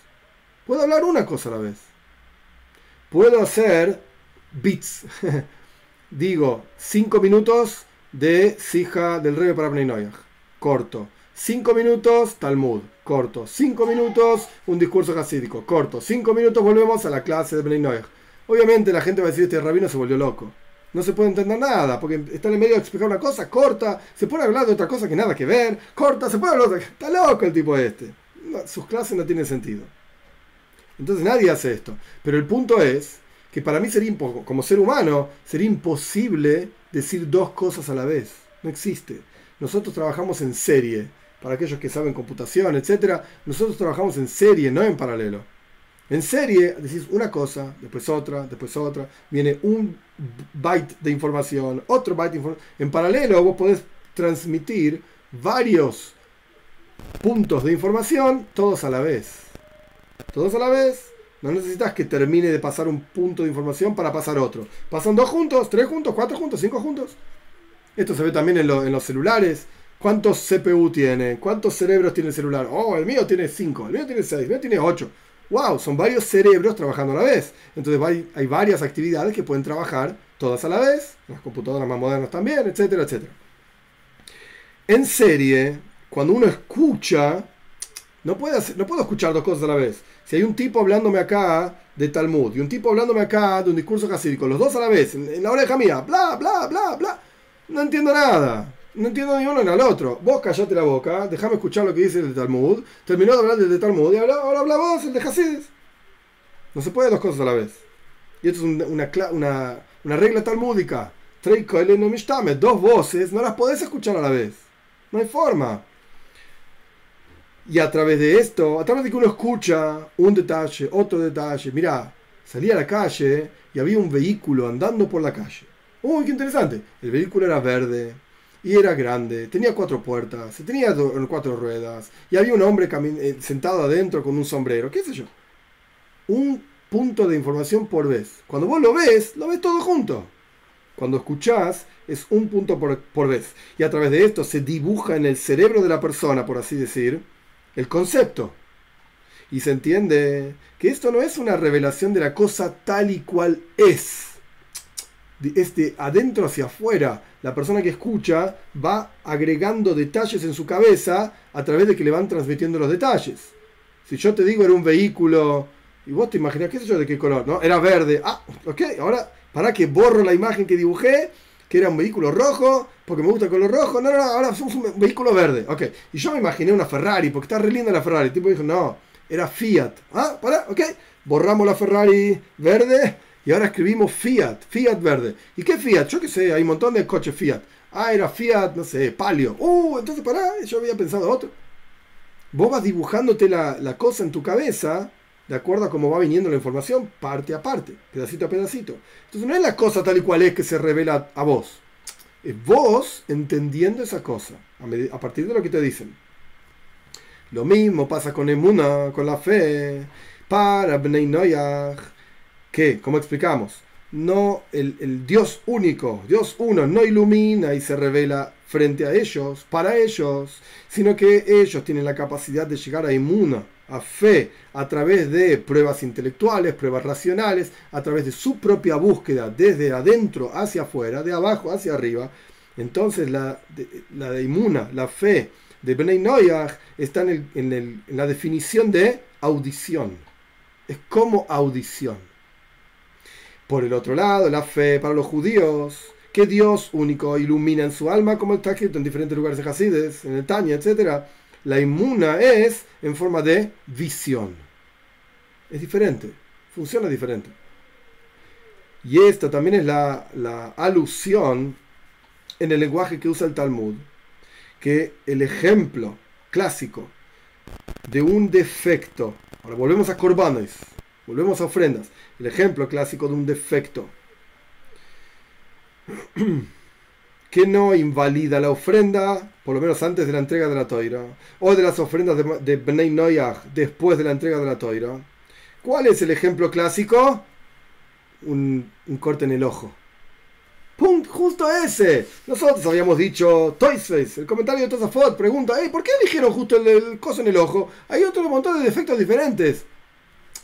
[SPEAKER 1] Puedo hablar una cosa a la vez. Puedo hacer bits. Digo, cinco minutos de Sija del Rebe para Bnei Corto. Cinco minutos Talmud. Corto. Cinco minutos un discurso hasídico. Corto. Cinco minutos volvemos a la clase de Bnei Obviamente la gente va a decir, este rabino se volvió loco. No se puede entender nada, porque está en el medio de explicar una cosa, corta, se puede hablar de otra cosa que nada que ver, corta, se puede hablar de. Está loco el tipo este. sus clases no tienen sentido. Entonces nadie hace esto. Pero el punto es que para mí sería, como ser humano, sería imposible decir dos cosas a la vez. No existe. Nosotros trabajamos en serie. Para aquellos que saben computación, etc. Nosotros trabajamos en serie, no en paralelo. En serie decís una cosa, después otra, después otra, viene un byte de información, otro byte de información. En paralelo vos podés transmitir varios puntos de información, todos a la vez. Todos a la vez. No necesitas que termine de pasar un punto de información para pasar otro. Pasan dos juntos, tres juntos, cuatro juntos, cinco juntos. Esto se ve también en, los celulares. ¿Cuántos CPU tiene? ¿Cuántos cerebros tiene el celular? Oh, el mío tiene cinco, el mío tiene seis, el mío tiene ocho wow, son varios cerebros trabajando a la vez. Entonces hay, varias actividades que pueden trabajar todas a la vez, las computadoras más modernas también, etcétera, etcétera. En serie, cuando uno escucha, no, puedo escuchar dos cosas a la vez. Si hay un tipo hablándome acá de Talmud y un tipo hablándome acá de un discurso casídico, los dos a la vez, en la oreja mía, bla, bla, bla, bla, no entiendo nada. No entiendo ni uno ni al otro. Vos callate la boca, déjame escuchar lo que dice el Talmud. Terminó de hablar del de Talmud y ahora, ahora habla vos, el de Hasides. No se puede dos cosas a la vez. Y esto es una, una, una regla talmúdica. Dos voces no las podés escuchar a la vez. No hay forma. Y a través de esto, a través de que uno escucha un detalle, otro detalle. Mira, salí a la calle y había un vehículo andando por la calle. Uy, qué interesante. El vehículo era verde y era grande, tenía cuatro puertas, tenía cuatro ruedas, y había un hombre eh, sentado adentro con un sombrero, qué sé yo. Un punto de información por vez. Cuando vos lo ves, lo ves todo junto. Cuando escuchás, es un punto por, por vez. Y a través de esto se dibuja en el cerebro de la persona, por así decir, el concepto. Y se entiende que esto no es una revelación de la cosa tal y cual es es de adentro hacia afuera. La persona que escucha va agregando detalles en su cabeza a través de que le van transmitiendo los detalles. Si yo te digo era un vehículo y vos te imaginas, qué sé yo, de qué color, ¿no? Era verde. Ah, ok, ahora para que borro la imagen que dibujé, que era un vehículo rojo, porque me gusta el color rojo. No, no, no, ahora somos un vehículo verde. Ok, y yo me imaginé una Ferrari, porque está re linda la Ferrari. El tipo dijo, no, era Fiat. Ah, para, ok, borramos la Ferrari verde y ahora escribimos Fiat, Fiat verde. ¿Y qué Fiat? Yo qué sé, hay un montón de coches Fiat. Ah, era Fiat, no sé, Palio. Uh, entonces pará, yo había pensado otro. Vos vas dibujándote la, cosa en tu cabeza de acuerdo a cómo va viniendo la información, parte a parte, pedacito a pedacito. Entonces no es la cosa tal y cual es que se revela a vos. Es vos entendiendo esa cosa, a, partir de lo que te dicen. Lo mismo pasa con Emuna, con la fe. Para Bnei Noyach que, como explicamos, no, el, Dios único, Dios uno, no ilumina y se revela frente a ellos, para ellos, sino que ellos tienen la capacidad de llegar a inmuna, a fe, a través de pruebas intelectuales, pruebas racionales, a través de su propia búsqueda, desde adentro hacia afuera, de abajo hacia arriba. Entonces la de, la de inmuna, la fe de Bnei Noyach está en, en la definición de audición. Es como audición. Por el otro lado, la fe para los judíos, que Dios único ilumina en su alma, como está escrito en diferentes lugares de Hasides, en el Tanya, etc. La inmuna es en forma de visión. Es diferente, funciona diferente. Y esta también es la, la alusión en el lenguaje que usa el Talmud, que el ejemplo clásico de un defecto, ahora volvemos a Corbanes, volvemos a ofrendas, el ejemplo clásico de un defecto que no invalida la ofrenda, por lo menos antes de la entrega de la toira, o de las ofrendas de, de Bnei Noyach después de la entrega de la toira. ¿Cuál es el ejemplo clásico? Un, corte en el ojo. ¡Pum! Justo ese. Nosotros habíamos dicho, Toysface, el comentario de Tosafot pregunta, ¿por qué eligieron justo el, el, coso en el ojo? Hay otro montón de defectos diferentes.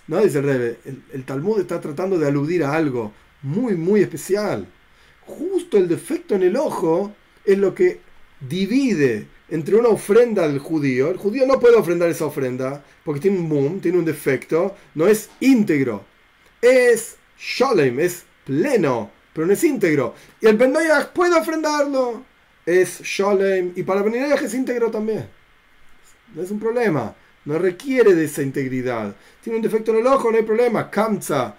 [SPEAKER 1] No, dice el Rebe, el, Talmud está tratando de aludir a algo muy, muy especial. Justo el defecto en el ojo es lo que divide entre una ofrenda del judío. El judío no puede ofrendar esa ofrenda porque tiene un boom, tiene un defecto, no es íntegro. Es sholem, es pleno, pero no es íntegro. Y el Bendoyach puede ofrendarlo. Es sholem y para Bendoyach es íntegro también. No es un problema no requiere de esa integridad. Tiene un defecto en el ojo, no hay problema. Kamsa,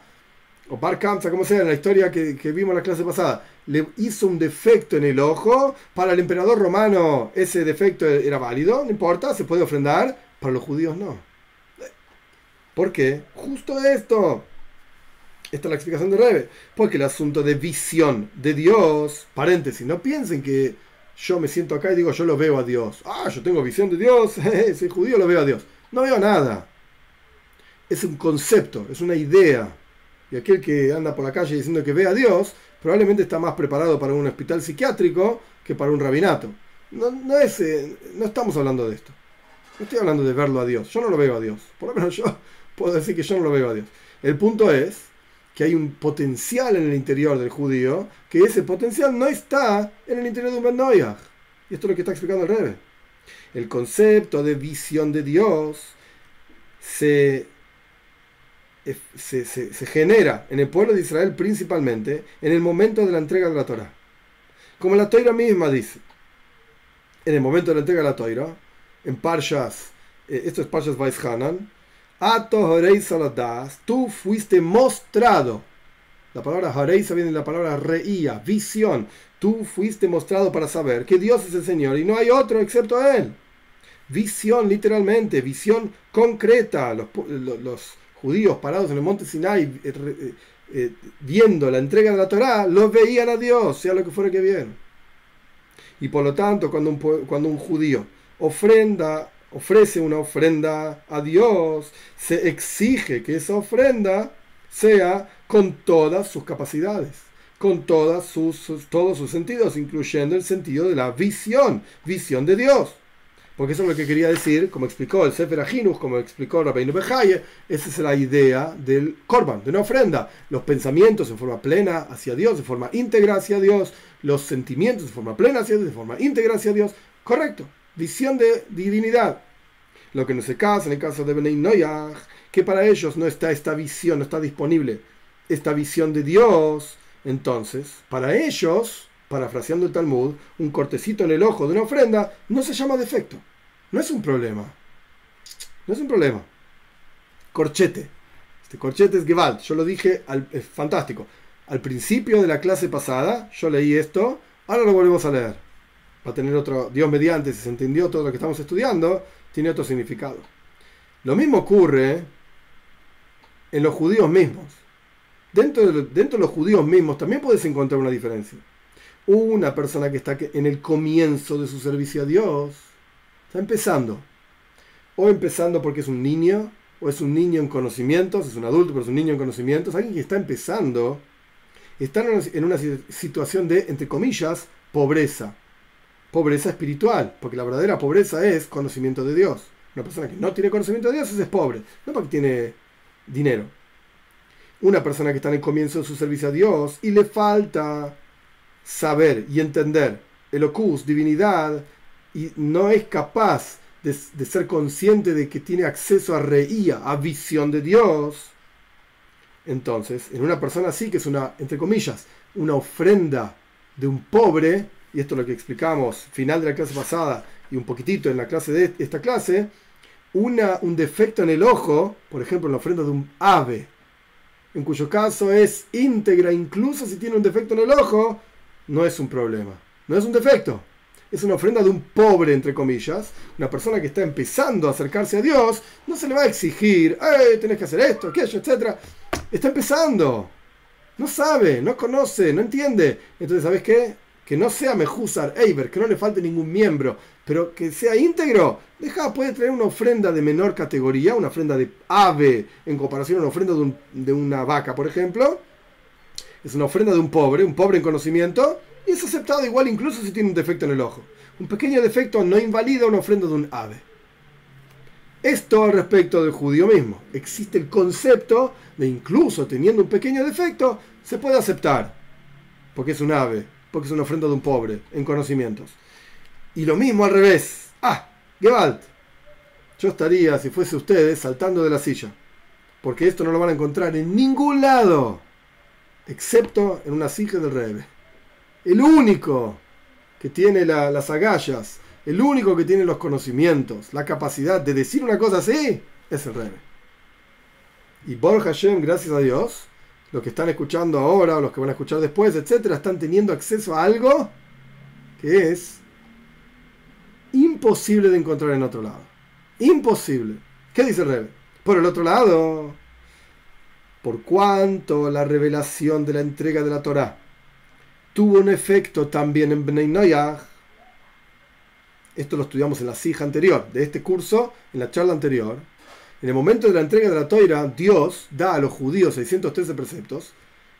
[SPEAKER 1] o Bar Kamsa, como sea, en la historia que, vimos en la clase pasada, le hizo un defecto en el ojo. Para el emperador romano ese defecto era válido, no importa, se puede ofrendar. Para los judíos no. ¿Por qué? Justo esto. Esta es la explicación de Rebe. Porque el asunto de visión de Dios, paréntesis, no piensen que yo me siento acá y digo, yo lo veo a Dios. Ah, yo tengo visión de Dios, soy judío, lo veo a Dios. No veo nada. Es un concepto, es una idea. Y aquel que anda por la calle diciendo que ve a Dios, probablemente está más preparado para un hospital psiquiátrico que para un rabinato. No, no, es, eh, no estamos hablando de esto. No estoy hablando de verlo a Dios. Yo no lo veo a Dios. Por lo menos yo puedo decir que yo no lo veo a Dios. El punto es que hay un potencial en el interior del judío, que ese potencial no está en el interior de un Ben Y esto es lo que está explicando el Rebbe. El concepto de visión de Dios se, se, genera en el pueblo de Israel principalmente en el momento de la entrega de la Torah. Como la Torah misma dice, en el momento de la entrega de la Torah, en Parshas, eh, esto es Parshas Vaishanan, Saladas, tú fuiste mostrado. La palabra Hareisa viene de la palabra reía, visión. Tú fuiste mostrado para saber que Dios es el Señor y no hay otro excepto Él visión literalmente, visión concreta. Los, los, judíos parados en el monte Sinai eh, eh, eh, viendo la entrega de la Torá, los veían a Dios, sea lo que fuera que vieran. Y por lo tanto, cuando un, cuando un judío ofrenda, ofrece una ofrenda a Dios, se exige que esa ofrenda sea con todas sus capacidades, con sus, todos sus sentidos, incluyendo el sentido de la visión, visión de Dios. Porque eso es lo que quería decir, como explicó el Sefer Ajinus, como explicó Rabbeinu Bejaye, esa es la idea del Korban, de una ofrenda. Los pensamientos en forma plena hacia Dios, de forma íntegra hacia Dios, los sentimientos de forma plena hacia Dios, de forma íntegra hacia Dios. Correcto, visión de divinidad. Lo que no se casa en el caso de Benay Noyach, que para ellos no está esta visión, no está disponible esta visión de Dios. Entonces, para ellos, parafraseando el Talmud, un cortecito en el ojo de una ofrenda no se llama defecto. No es un problema. No es un problema. Corchete. Este corchete es Gewalt. Yo lo dije, al, es fantástico. Al principio de la clase pasada, yo leí esto, ahora lo volvemos a leer. Va a tener otro, Dios mediante, si se entendió todo lo que estamos estudiando, tiene otro significado. Lo mismo ocurre en los judíos mismos. Dentro de, dentro de los judíos mismos también puedes encontrar una diferencia una persona que está en el comienzo de su servicio a Dios, está empezando. O empezando porque es un niño, o es un niño en conocimientos, es un adulto, pero es un niño en conocimientos, alguien que está empezando, están en una situación de, entre comillas, pobreza. Pobreza espiritual, porque la verdadera pobreza es conocimiento de Dios. Una persona que no tiene conocimiento de Dios es pobre, no porque tiene dinero. Una persona que está en el comienzo de su servicio a Dios y le falta saber y entender. El ocus, divinidad, y no es capaz de, ser consciente de que tiene acceso a reía, a visión de Dios, entonces, en una persona así, que es una, entre comillas, una ofrenda de un pobre, y esto es lo que explicamos final de la clase pasada y un poquitito en la clase de esta clase, una, un defecto en el ojo, por ejemplo, en la ofrenda de un ave, en cuyo caso es íntegra, incluso si tiene un defecto en el ojo, no es un problema, no es un defecto. Es una ofrenda de un pobre, entre comillas. Una persona que está empezando a acercarse a Dios, no se le va a exigir, ¡eh, tenés que hacer esto, aquello, etcétera! Está empezando. No sabe, no conoce, no entiende. Entonces, ¿sabes qué? Que no sea Mejusar Eiber, que no le falte ningún miembro, pero que sea íntegro. Deja, puede traer una ofrenda de menor categoría, una ofrenda de ave, en comparación a una ofrenda de, una vaca, por ejemplo. Es una ofrenda de un pobre, un pobre en conocimiento, y es aceptado igual incluso si tiene un defecto en el ojo. Un pequeño defecto no invalida una ofrenda de un ave. Esto al respecto del judío mismo. Existe el concepto de incluso teniendo un pequeño defecto, se puede aceptar. Porque es un ave, porque es una ofrenda de un pobre en conocimientos. Y lo mismo al revés. Ah, Gewalt. Yo estaría, si fuese ustedes, saltando de la silla. Porque esto no lo van a encontrar en ningún lado. Excepto en una silla del Rebe. El único que tiene las agallas el único que tiene los conocimientos, la capacidad de decir una cosa así, es el Rebbe. Y Baruch Hashem, gracias a Dios, los que están escuchando ahora los que van a escuchar después, etcétera, están teniendo acceso a algo que es imposible de encontrar en otro lado. Imposible. ¿Qué dice el Rebbe? Por el otro lado, por cuanto la revelación de la entrega de la Torah tuvo un efecto también en Bnei Noyah, esto lo estudiamos en la sija anterior, de este curso, en la charla anterior. En el momento de la entrega de la toira, Dios da a los judíos 613 preceptos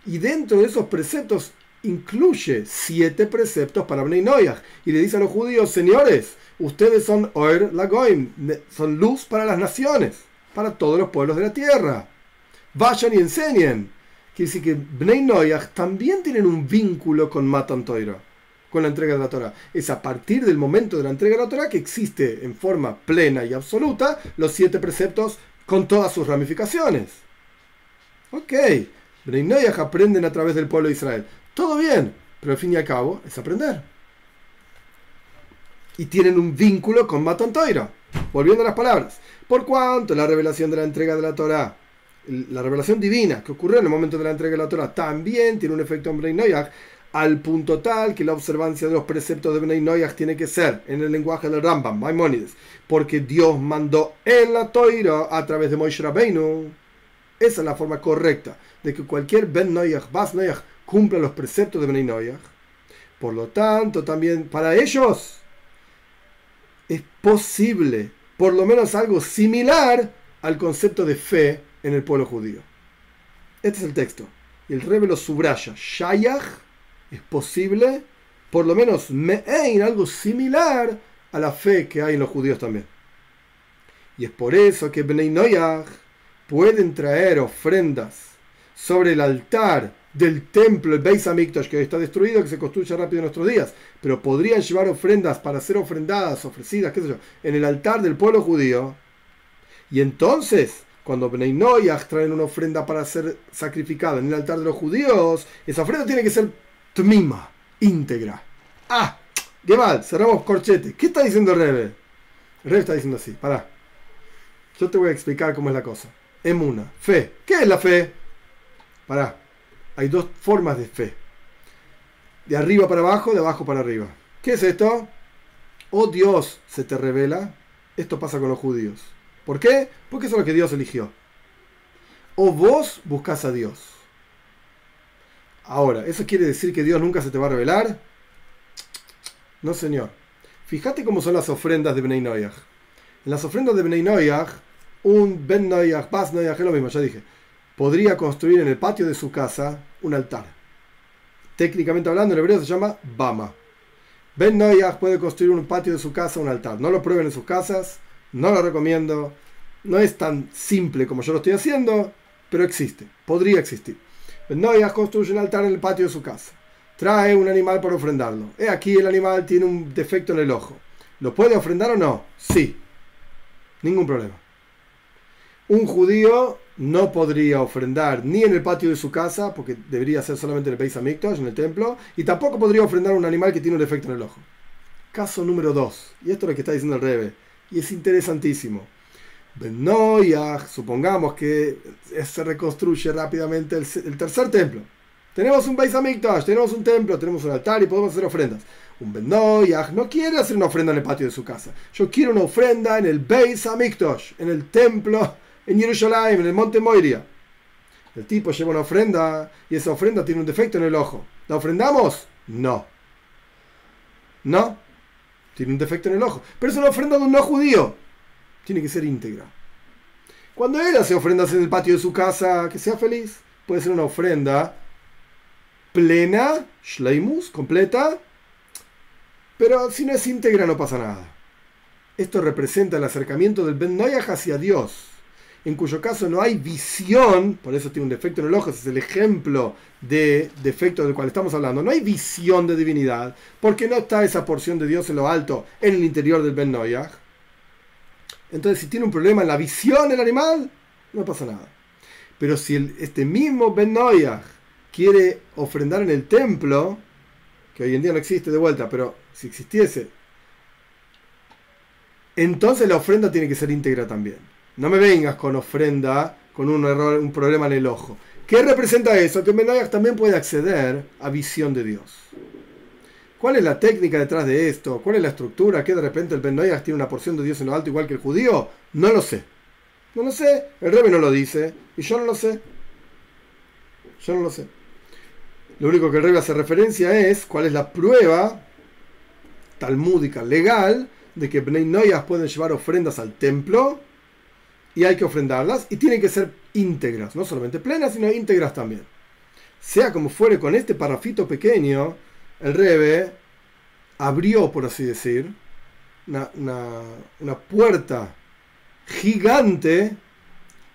[SPEAKER 1] y dentro de esos preceptos incluye siete preceptos para Bnei Noyach y le dice a los judíos, señores, ustedes son Oer Lagoim, son luz para las naciones, para todos los pueblos de la tierra. Vayan y enseñen. Quiere decir que Bnei Noyach también tienen un vínculo con Matan Toira con la entrega de la Torah. Es a partir del momento de la entrega de la Torah que existe en forma plena y absoluta los siete preceptos con todas sus ramificaciones. Ok, Breinoyach aprenden a través del pueblo de Israel. Todo bien, pero al fin y al cabo es aprender. Y tienen un vínculo con Matan Toira. Volviendo a las palabras. Por cuanto la revelación de la entrega de la Torah la revelación divina que ocurrió en el momento de la entrega de la Torah también tiene un efecto en Breinoyach, al punto tal que la observancia de los preceptos de Bnei Noyach tiene que ser en el lenguaje del Rambam, Maimonides, porque Dios mandó en la Toira a través de Moshe Rabbeinu. Esa es la forma correcta de que cualquier Ben Noyach, Bas Noyach, cumpla los preceptos de Bnei Noyach. Por lo tanto, también para ellos es posible, por lo menos algo similar al concepto de fe en el pueblo judío. Este es el texto. Y el rebe lo subraya. Shayach es posible, por lo menos en algo similar a la fe que hay en los judíos también. Y es por eso que Bnei Noyach pueden traer ofrendas sobre el altar del templo, el Beis Hamikdash, que está destruido, que se construye rápido en nuestros días, pero podrían llevar ofrendas para ser ofrendadas, ofrecidas, qué sé yo, en el altar del pueblo judío. Y entonces, cuando Bnei traen una ofrenda para ser sacrificada en el altar de los judíos, esa ofrenda tiene que ser tmima, íntegra. Ah, mal, cerramos corchete. ¿Qué está diciendo Rebe? Rebe está diciendo así, pará. Yo te voy a explicar cómo es la cosa. Emuna, fe. ¿Qué es la fe? Pará. Hay dos formas de fe. De arriba para abajo, de abajo para arriba. ¿Qué es esto? O Dios se te revela. Esto pasa con los judíos. ¿Por qué? Porque eso es lo que Dios eligió. O vos buscas a Dios. Ahora, ¿eso quiere decir que Dios nunca se te va a revelar? No, señor. Fíjate cómo son las ofrendas de Bnei Noyach. En las ofrendas de Bnei Noyach, un Ben Noyach, Bas Noyach, es lo mismo, ya dije, podría construir en el patio de su casa un altar. técnicamente hablando en hebreo se llama Bama. Ben Noyah puede construir un patio de su casa, un altar. No lo prueben en sus casas, no lo recomiendo. No es tan simple como yo lo estoy haciendo, pero existe, podría existir. Ben Noyah construye un altar en el patio de su casa. Trae un animal para ofrendarlo. He aquí el animal tiene un defecto en el ojo. ¿Lo puede ofrendar o no? Sí. Ningún problema. Un judío no podría ofrendar ni en el patio de su casa, porque debería ser solamente en el Hamikdash, en el templo, y tampoco podría ofrendar un animal que tiene un defecto en el ojo. Caso número 2, y esto es lo que está diciendo el Rebe, y es interesantísimo. Benoyah, supongamos que se reconstruye rápidamente el, tercer templo. Tenemos un Beis tenemos un templo, tenemos un altar y podemos hacer ofrendas. Un Benoyah no quiere hacer una ofrenda en el patio de su casa. Yo quiero una ofrenda en el Beis en el templo en Jerusalén, en el monte Moiria. El tipo lleva una ofrenda y esa ofrenda tiene un defecto en el ojo. ¿La ofrendamos? No. No. Tiene un defecto en el ojo. Pero es una ofrenda de un no judío. Tiene que ser íntegra. Cuando él hace ofrendas en el patio de su casa, que sea feliz. Puede ser una ofrenda plena, shleimus, completa. Pero si no es íntegra no pasa nada. Esto representa el acercamiento del Ben Noyah hacia Dios en cuyo caso no hay visión, por eso tiene un defecto en el ojo, es el ejemplo de defecto del cual estamos hablando, no hay visión de divinidad, porque no está esa porción de Dios en lo alto, en el interior del Ben Noyah. Entonces, si tiene un problema en la visión del animal, no pasa nada. Pero si este mismo Ben Noyah quiere ofrendar en el templo, que hoy en día no existe de vuelta, pero si existiese, entonces la ofrenda tiene que ser íntegra también. No me vengas con ofrenda, con un error, un problema en el ojo. ¿Qué representa eso? Que Menayas también puede acceder a visión de Dios. ¿Cuál es la técnica detrás de esto? ¿Cuál es la estructura? ¿Que de repente el Benayas tiene una porción de Dios en lo alto igual que el judío? No lo sé. No lo sé. El Rebe no lo dice. Y yo no lo sé. Yo no lo sé. Lo único que el Rebe hace referencia es cuál es la prueba talmúdica, legal, de que Bnei Noyas pueden llevar ofrendas al templo y hay que ofrendarlas y tienen que ser íntegras, no solamente plenas, sino íntegras también. Sea como fuere, con este parrafito pequeño, el Rebe abrió, por así decir, una, puerta gigante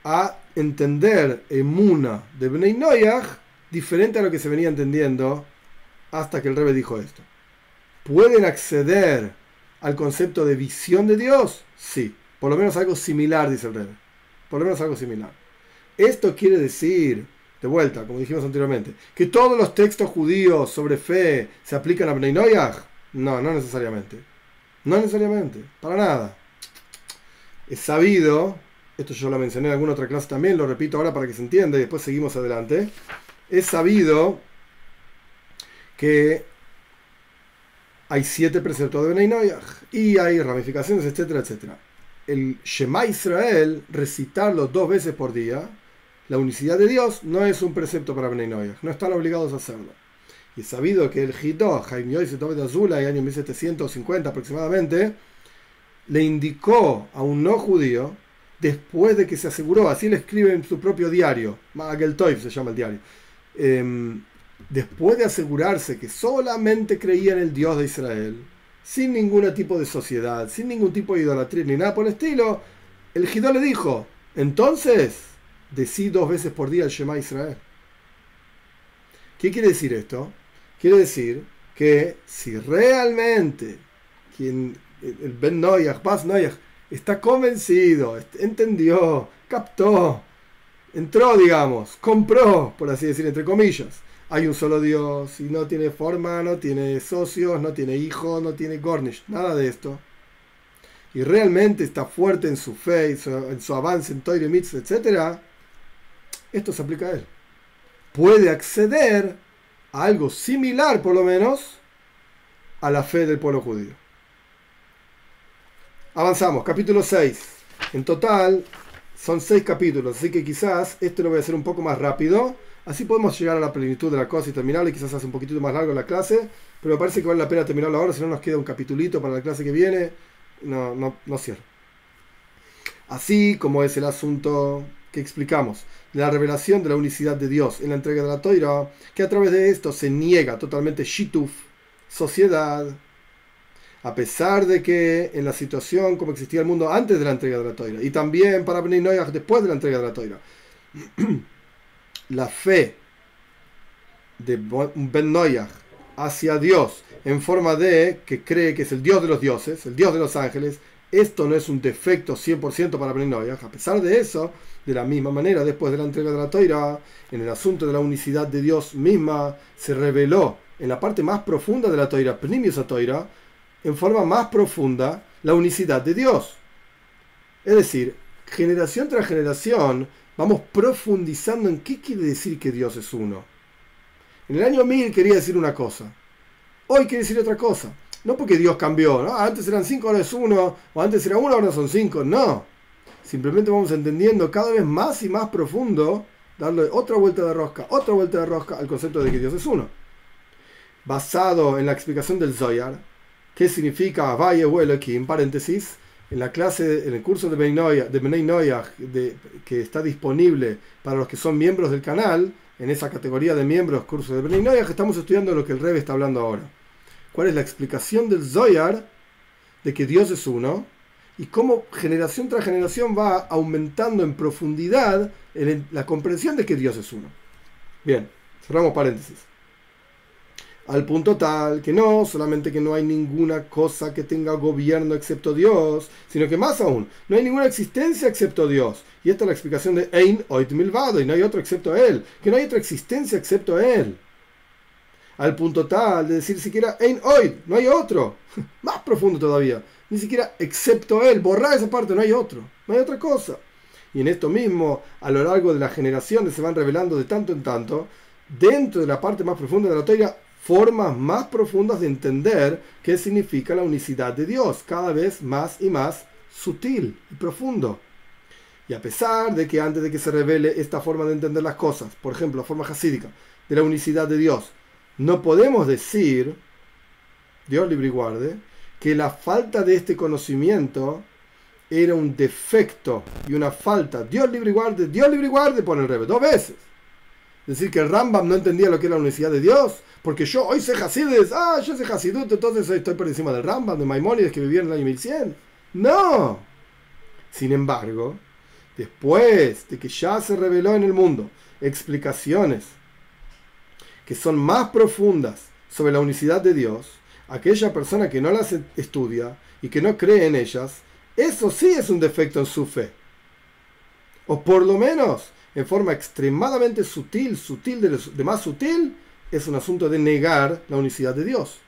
[SPEAKER 1] a entender Emuna de Bnei Noyach diferente a lo que se venía entendiendo hasta que el Rebe dijo esto. ¿Pueden acceder al concepto de visión de Dios? Sí. Por lo menos algo similar, dice el Rebbe. Por lo menos algo similar. Esto quiere decir, de vuelta, como dijimos anteriormente, que todos los textos judíos sobre fe se aplican a Bnei No, no necesariamente. No necesariamente, para nada. Es sabido, esto yo lo mencioné en alguna otra clase también, lo repito ahora para que se entienda y después seguimos adelante. Es sabido que hay siete preceptos de Bnei y hay ramificaciones, etcétera, etcétera el Shema Israel, recitarlo dos veces por día, la unicidad de Dios, no es un precepto para Bnei no están obligados a hacerlo. Y sabido que el Hito, Jaime Yosef de Azula, en año 1750 aproximadamente, le indicó a un no judío, después de que se aseguró, así le escribe en su propio diario, Magel se llama el diario, em, después de asegurarse que solamente creía en el Dios de Israel, sin ningún tipo de sociedad, sin ningún tipo de idolatría ni nada por el estilo, el Gidó le dijo, entonces, decí dos veces por día el Shema Israel. ¿Qué quiere decir esto? Quiere decir que si realmente quien, el Ben Noyach, Bas Noyach, está convencido, entendió, captó, entró, digamos, compró, por así decir, entre comillas, hay un solo Dios y no tiene forma, no tiene socios, no tiene hijos, no tiene Gornish, nada de esto. Y realmente está fuerte en su fe, en su avance en Toire Mitzvah, etc. Esto se aplica a él. Puede acceder a algo similar, por lo menos, a la fe del pueblo judío. Avanzamos, capítulo 6. En total son 6 capítulos, así que quizás esto lo voy a hacer un poco más rápido Así podemos llegar a la plenitud de la cosa y terminarla y quizás hace un poquitito más largo la clase, pero me parece que vale la pena terminarlo ahora, si no nos queda un capitulito para la clase que viene. No, no, no cierro. Así como es el asunto que explicamos, de la revelación de la unicidad de Dios en la entrega de la Toira, que a través de esto se niega totalmente Shituf, sociedad, a pesar de que en la situación como existía el mundo antes de la entrega de la Toira, y también para Bnei Noyach después de la entrega de la Toira, la fe de Ben Noyach hacia Dios en forma de que cree que es el Dios de los dioses, el Dios de los ángeles, esto no es un defecto 100% para Ben Noyach. A pesar de eso, de la misma manera, después de la entrega de la Toira, en el asunto de la unicidad de Dios misma, se reveló en la parte más profunda de la Toira, Pnimius Toira, en forma más profunda la unicidad de Dios. Es decir, generación tras generación vamos profundizando en qué quiere decir que Dios es uno. En el año 1000 quería decir una cosa, hoy quiere decir otra cosa. No porque Dios cambió, ¿no? antes eran cinco, ahora es uno, o antes era uno, ahora son cinco, no. Simplemente vamos entendiendo cada vez más y más profundo, darle otra vuelta de rosca, otra vuelta de rosca al concepto de que Dios es uno. Basado en la explicación del Zoyar, ¿Qué significa Valle aquí en paréntesis? En la clase, en el curso de Benei Noyah, de, que está disponible para los que son miembros del canal, en esa categoría de miembros, curso de Benei Noyah, estamos estudiando lo que el Rebbe está hablando ahora. ¿Cuál es la explicación del Zoyar de que Dios es uno? Y cómo generación tras generación va aumentando en profundidad la comprensión de que Dios es uno. Bien, cerramos paréntesis al punto tal que no solamente que no hay ninguna cosa que tenga gobierno excepto Dios, sino que más aún, no hay ninguna existencia excepto Dios. Y esta es la explicación de Ein Oit Milvado, y no hay otro excepto Él, que no hay otra existencia excepto Él. Al punto tal de decir siquiera Ein Oit, no hay otro. Más profundo todavía, ni siquiera excepto Él, borrar esa parte, no hay otro, no hay otra cosa. Y en esto mismo, a lo largo de las generaciones se van revelando de tanto en tanto, dentro de la parte más profunda de la teoría, formas más profundas de entender qué significa la unicidad de Dios, cada vez más y más sutil y profundo. Y a pesar de que antes de que se revele esta forma de entender las cosas, por ejemplo, la forma jasídica de la unicidad de Dios, no podemos decir, Dios libre y guarde, que la falta de este conocimiento era un defecto y una falta. Dios libre y Dios libre y pone el revés, dos veces. Decir que Rambam no entendía lo que era la unicidad de Dios, porque yo hoy sé Hasides, ah, yo sé Hasidut, entonces estoy por encima del Rambam, de Maimónides que vivía en el año 1100. No. Sin embargo, después de que ya se reveló en el mundo explicaciones que son más profundas sobre la unicidad de Dios, aquella persona que no las estudia y que no cree en ellas, eso sí es un defecto en su fe. O por lo menos, en forma extremadamente sutil, sutil de, de más sutil, es un asunto de negar la unicidad de Dios.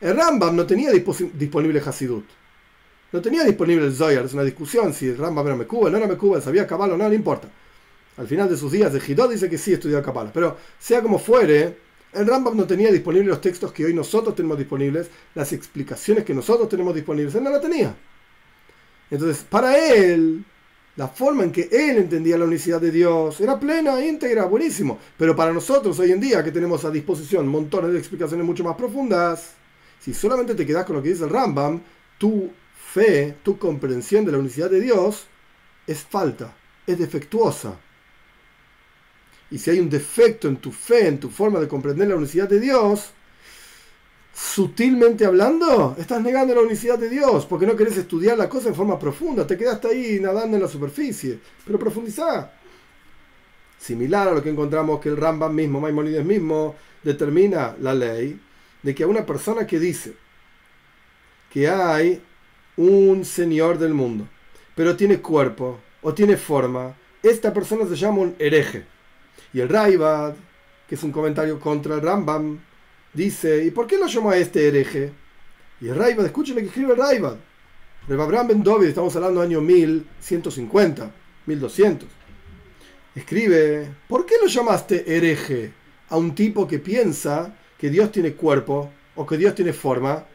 [SPEAKER 1] El Rambam no tenía disponible Hasidut. No tenía disponible el Zoyar. Es una discusión si el Rambam era Mekuba, no era Mekuba, sabía Kabbalah o no, no importa. Al final de sus días de Hidot dice que sí estudió Kabbalah. Pero sea como fuere, el Rambam no tenía disponibles los textos que hoy nosotros tenemos disponibles, las explicaciones que nosotros tenemos disponibles. Él no la tenía. Entonces, para él, la forma en que él entendía la unicidad de Dios era plena, íntegra, buenísimo. Pero para nosotros hoy en día, que tenemos a disposición montones de explicaciones mucho más profundas, si solamente te quedas con lo que dice el Rambam, tu fe, tu comprensión de la unicidad de Dios es falta, es defectuosa. Y si hay un defecto en tu fe, en tu forma de comprender la unicidad de Dios, sutilmente hablando, estás negando la unicidad de Dios, porque no querés estudiar la cosa en forma profunda, te quedaste ahí nadando en la superficie, pero profundizá. Similar a lo que encontramos que el Rambam mismo, Maimonides mismo, determina la ley de que a una persona que dice que hay un Señor del mundo, pero tiene cuerpo o tiene forma, esta persona se llama un hereje. Y el Raibad, que es un comentario contra el Rambam, dice, ¿y por qué lo llamó a este hereje? Y el Raibad, escuchen que escribe el Raibad. Reb Abraham Ben David, estamos hablando del año 1150, 1200. Escribe, ¿por qué lo llamaste hereje a un tipo que piensa que Dios tiene cuerpo o que Dios tiene forma?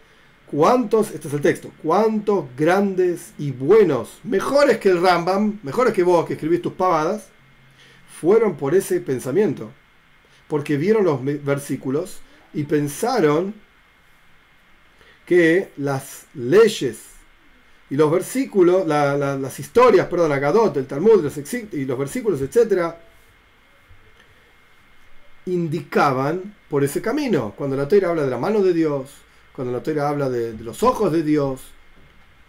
[SPEAKER 1] ¿Cuántos, este es el texto, cuántos grandes y buenos, mejores que el Rambam, mejores que vos que escribís tus pavadas, fueron por ese pensamiento? Porque vieron los versículos y pensaron que las leyes Y los versículos, las historias, perdón, Agadot, el Talmud los y los versículos, etc., indicaban por ese camino. Cuando la Torah habla de la mano de Dios, cuando la Torah habla de, los ojos de Dios,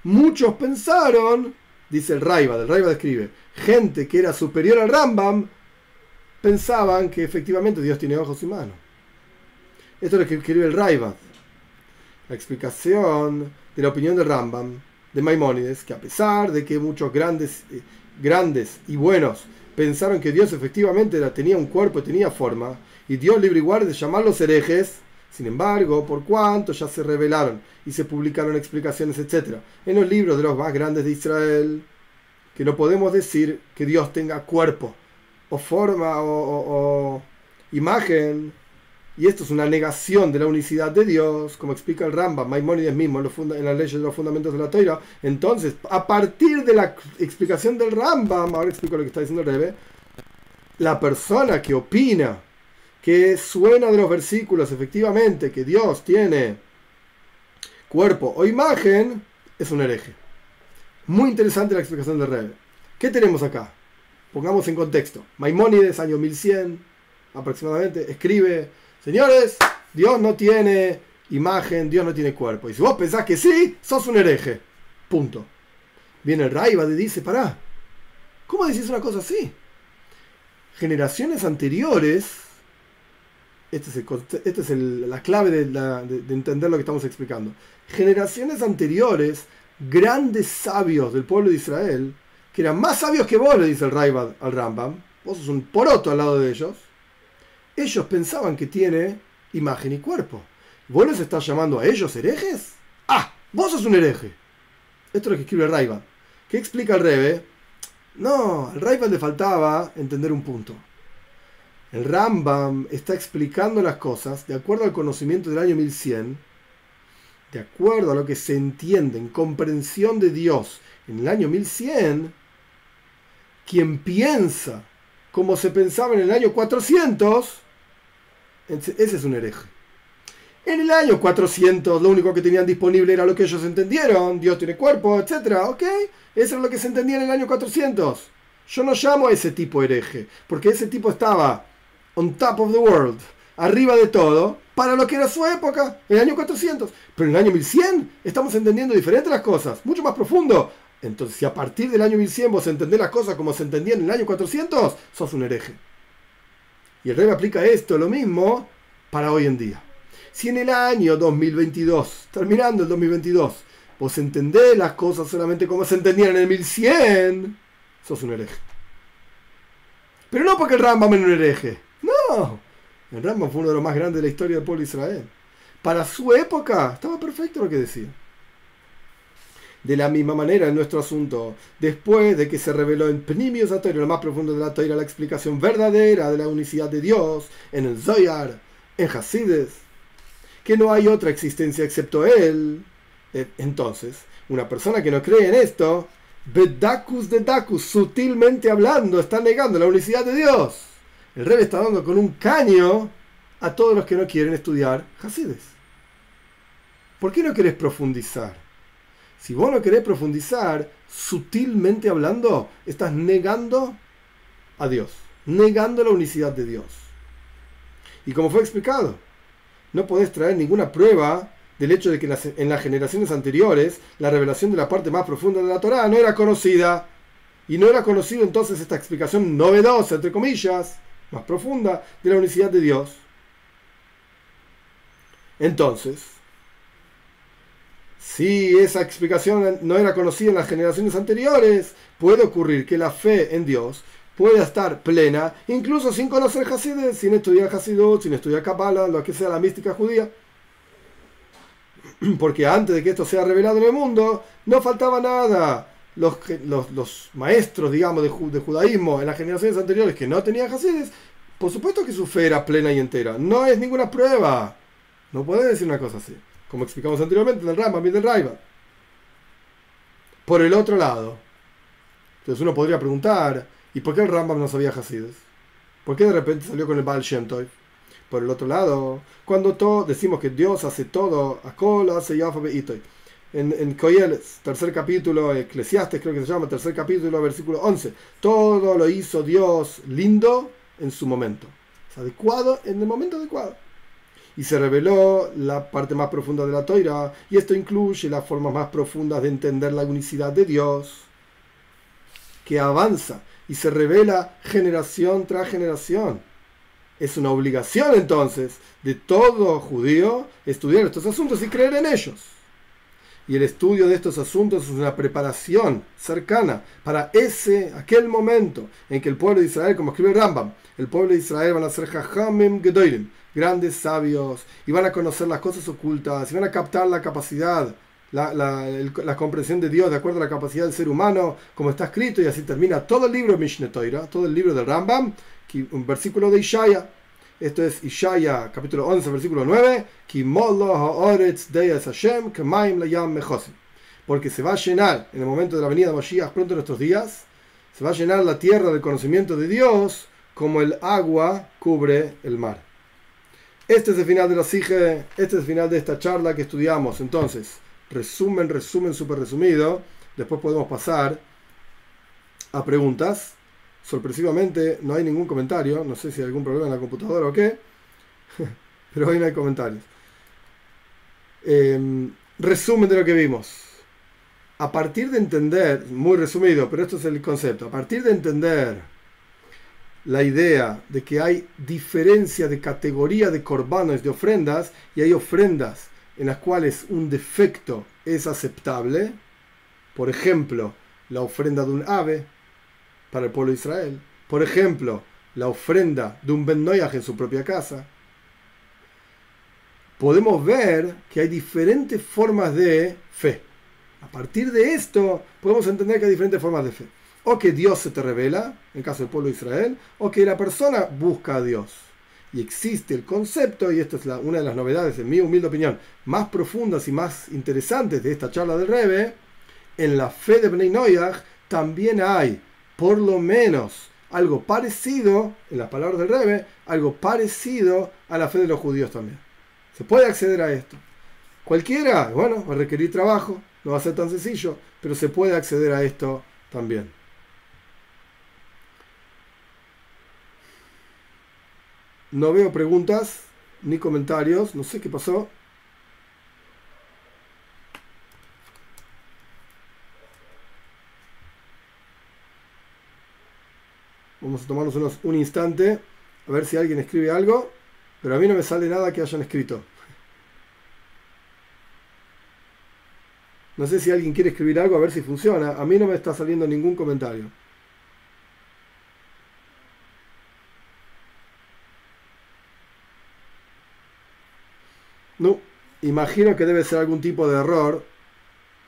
[SPEAKER 1] muchos pensaron, dice el Raiva, el Raiva describe, gente que era superior al Rambam, pensaban que efectivamente Dios tiene ojos y manos. Esto es lo que escribe el Raiva. La explicación de la opinión del Rambam, de Maimónides, que a pesar de que muchos grandes, eh, grandes y buenos pensaron que Dios efectivamente tenía un cuerpo y tenía forma, y Dios libre y guarde de llamarlos herejes, sin embargo, por cuanto ya se revelaron y se publicaron explicaciones, etc., en los libros de los más grandes de Israel, que no podemos decir que Dios tenga cuerpo, o forma, o imagen, y esto es una negación de la unicidad de Dios, como explica el Rambam, Maimónides mismo en, en las leyes de los fundamentos de la Torah. Entonces, a partir de la explicación del Rambam, ahora explico lo que está diciendo el Rebe, la persona que opina que suena de los versículos efectivamente que Dios tiene cuerpo o imagen, es un hereje. Muy interesante la explicación del Rebe. ¿Qué tenemos acá? Pongamos en contexto. Maimónides, año 1100 aproximadamente, escribe Señores, Dios no tiene imagen, Dios no tiene cuerpo. Y si vos pensás que sí, sos un hereje. Punto. Viene el Raiva y dice, pará, ¿cómo decís una cosa así? Generaciones anteriores, esta es, este es la clave de, entender lo que estamos explicando. Generaciones anteriores, grandes sabios del pueblo de Israel, que eran más sabios que vos, le dice el Raiva al Rambam, vos sos un poroto al lado de ellos, ellos pensaban que tiene imagen y cuerpo. ¿Vos les estás llamando a ellos herejes? ¡Ah! ¡Vos sos un hereje! Esto es lo que escribe Raivan. ¿Qué explica el Rebe? No, al Raivan le faltaba entender un punto. El Rambam está explicando las cosas de acuerdo al conocimiento del año 1100, de acuerdo a lo que se entiende en comprensión de Dios en el año 1100. Quien piensa como se pensaba en el año 400, ese es un hereje. En el año 400 lo único que tenían disponible era lo que ellos entendieron, Dios tiene cuerpo, etc. ¿Ok? Eso es lo que se entendía en el año 400. Yo no llamo a ese tipo hereje, porque ese tipo estaba on top of the world, arriba de todo, para lo que era su época, el año 400. Pero en el año 1100 estamos entendiendo diferentes las cosas, mucho más profundo. Entonces, si a partir del año 1100 vos entendés las cosas como se entendían en el año 400, sos un hereje. Y el rey aplica esto, lo mismo, para hoy en día. Si en el año 2022, terminando el 2022, vos entendés las cosas solamente como se entendían en el 1100, sos un hereje. Pero no porque el Rambam era un hereje. No. El Rambam fue uno de los más grandes de la historia del pueblo de Israel. Para su época, estaba perfecto lo que decía. De la misma manera, en nuestro asunto, después de que se reveló en Pnimius Atoiro, lo más profundo de la Torah, la explicación verdadera de la unicidad de Dios, en el Zoyar, en Hasides, que no hay otra existencia excepto Él, eh, entonces, una persona que no cree en esto, Bedakus de Dakus, sutilmente hablando, está negando la unicidad de Dios. El rey está dando con un caño a todos los que no quieren estudiar Hasides. ¿Por qué no querés profundizar? Si vos no querés profundizar, sutilmente hablando, estás negando a Dios, negando la unicidad de Dios. Y como fue explicado, no podés traer ninguna prueba del hecho de que en las, generaciones anteriores la revelación de la parte más profunda de la Torah no era conocida. Y no era conocida entonces esta explicación novedosa, entre comillas, más profunda de la unicidad de Dios. Entonces, si esa explicación no era conocida en las generaciones anteriores, puede ocurrir que la fe en Dios pueda estar plena, incluso sin conocer Hasidut, sin estudiar Hasidut, sin estudiar Kabbalah, lo que sea la mística judía. Porque antes de que esto sea revelado en el mundo, no faltaba nada. Los, los, maestros, digamos, de, de, judaísmo en las generaciones anteriores que no tenían Hasidus, por supuesto que su fe era plena y entera. No es ninguna prueba. No puede decir una cosa así como explicamos anteriormente, del Rambam y del Raiva. Por el otro lado, entonces uno podría preguntar, ¿y por qué el Rambam no sabía Hasides? ¿Por qué de repente salió con el Baal Shem Por el otro lado, cuando todo, decimos que Dios hace todo, a Kol, hace Yafa Itoy. en, en Coyeles, tercer capítulo, Eclesiastes creo que se llama, tercer capítulo, versículo 11. Todo lo hizo Dios lindo en su momento. Es adecuado en el momento adecuado. Y se reveló la parte más profunda de la toira, y esto incluye las formas más profundas de entender la unicidad de Dios, que avanza y se revela generación tras generación. Es una obligación entonces de todo judío estudiar estos asuntos y creer en ellos. Y el estudio de estos asuntos es una preparación cercana para ese, aquel momento en que el pueblo de Israel, como escribe Rambam, el pueblo de Israel van a ser Jajamim Gedolim, grandes sabios, y van a conocer las cosas ocultas, y van a captar la capacidad, la, comprensión de Dios de acuerdo a la capacidad del ser humano, como está escrito, y así termina todo el libro de Mishneh todo el libro del Rambam, un versículo de Ishaya esto es Ishaya capítulo 11, versículo 9. Porque se va a llenar, en el momento de la venida de Mashiach, pronto en nuestros días, se va a llenar la tierra del conocimiento de Dios como el agua cubre el mar. Este es el final de la sige, este es el final de esta charla que estudiamos. Entonces, resumen, resumen, súper resumido. Después podemos pasar a preguntas. Sorpresivamente no hay ningún comentario, no sé si hay algún problema en la computadora o qué, pero hoy no hay comentarios. Em, resumen de lo que vimos. A partir de entender, muy resumido, pero esto es el concepto, a partir de entender la idea de que hay diferencia de categoría de corbanos, de ofrendas, y hay ofrendas en las cuales un defecto es aceptable, por ejemplo, la ofrenda de un ave, para el pueblo de Israel. Por ejemplo, la ofrenda de un Ben en su propia casa. Podemos ver que hay diferentes formas de fe. A partir de esto, podemos entender que hay diferentes formas de fe. O que Dios se te revela, en caso del pueblo de Israel, o que la persona busca a Dios. Y existe el concepto, y esto es una de las novedades, en mi humilde opinión, más profundas y más interesantes de esta charla del Rebe, en la fe de Bnei Noyaj también hay por lo menos algo parecido, en las palabras del Rebe, algo parecido a la fe de los judíos también. Se puede acceder a esto. Cualquiera, bueno, va a requerir trabajo, no va a ser tan sencillo, pero se puede acceder a esto también. No veo preguntas ni comentarios, no sé qué pasó. Vamos a tomarnos un instante a ver si alguien escribe algo, pero a mí no me sale nada que hayan escrito. No sé si alguien quiere escribir algo a ver si funciona. A mí no me está saliendo ningún comentario. No, imagino que debe ser algún tipo de error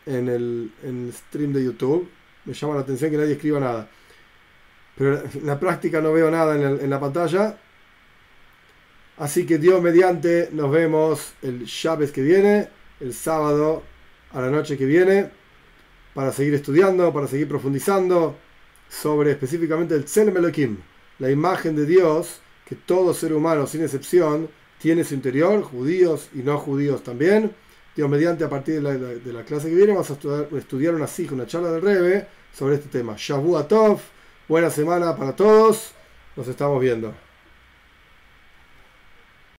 [SPEAKER 1] en el, stream de YouTube. Me llama la atención que nadie escriba nada. Pero en la práctica no veo nada en, la pantalla. Así que Dios mediante, nos vemos el Shabbat que viene, el sábado a la noche que viene, para seguir estudiando, para seguir profundizando sobre específicamente el Tselem la imagen de Dios que todo ser humano, sin excepción, tiene en su interior, judíos y no judíos también. Dios mediante, a partir de la, clase que viene, vamos a estudiar, estudiar una SIG, una charla del Rebe sobre este tema. Shavuot Tov. Buena semana para todos. Nos estamos viendo.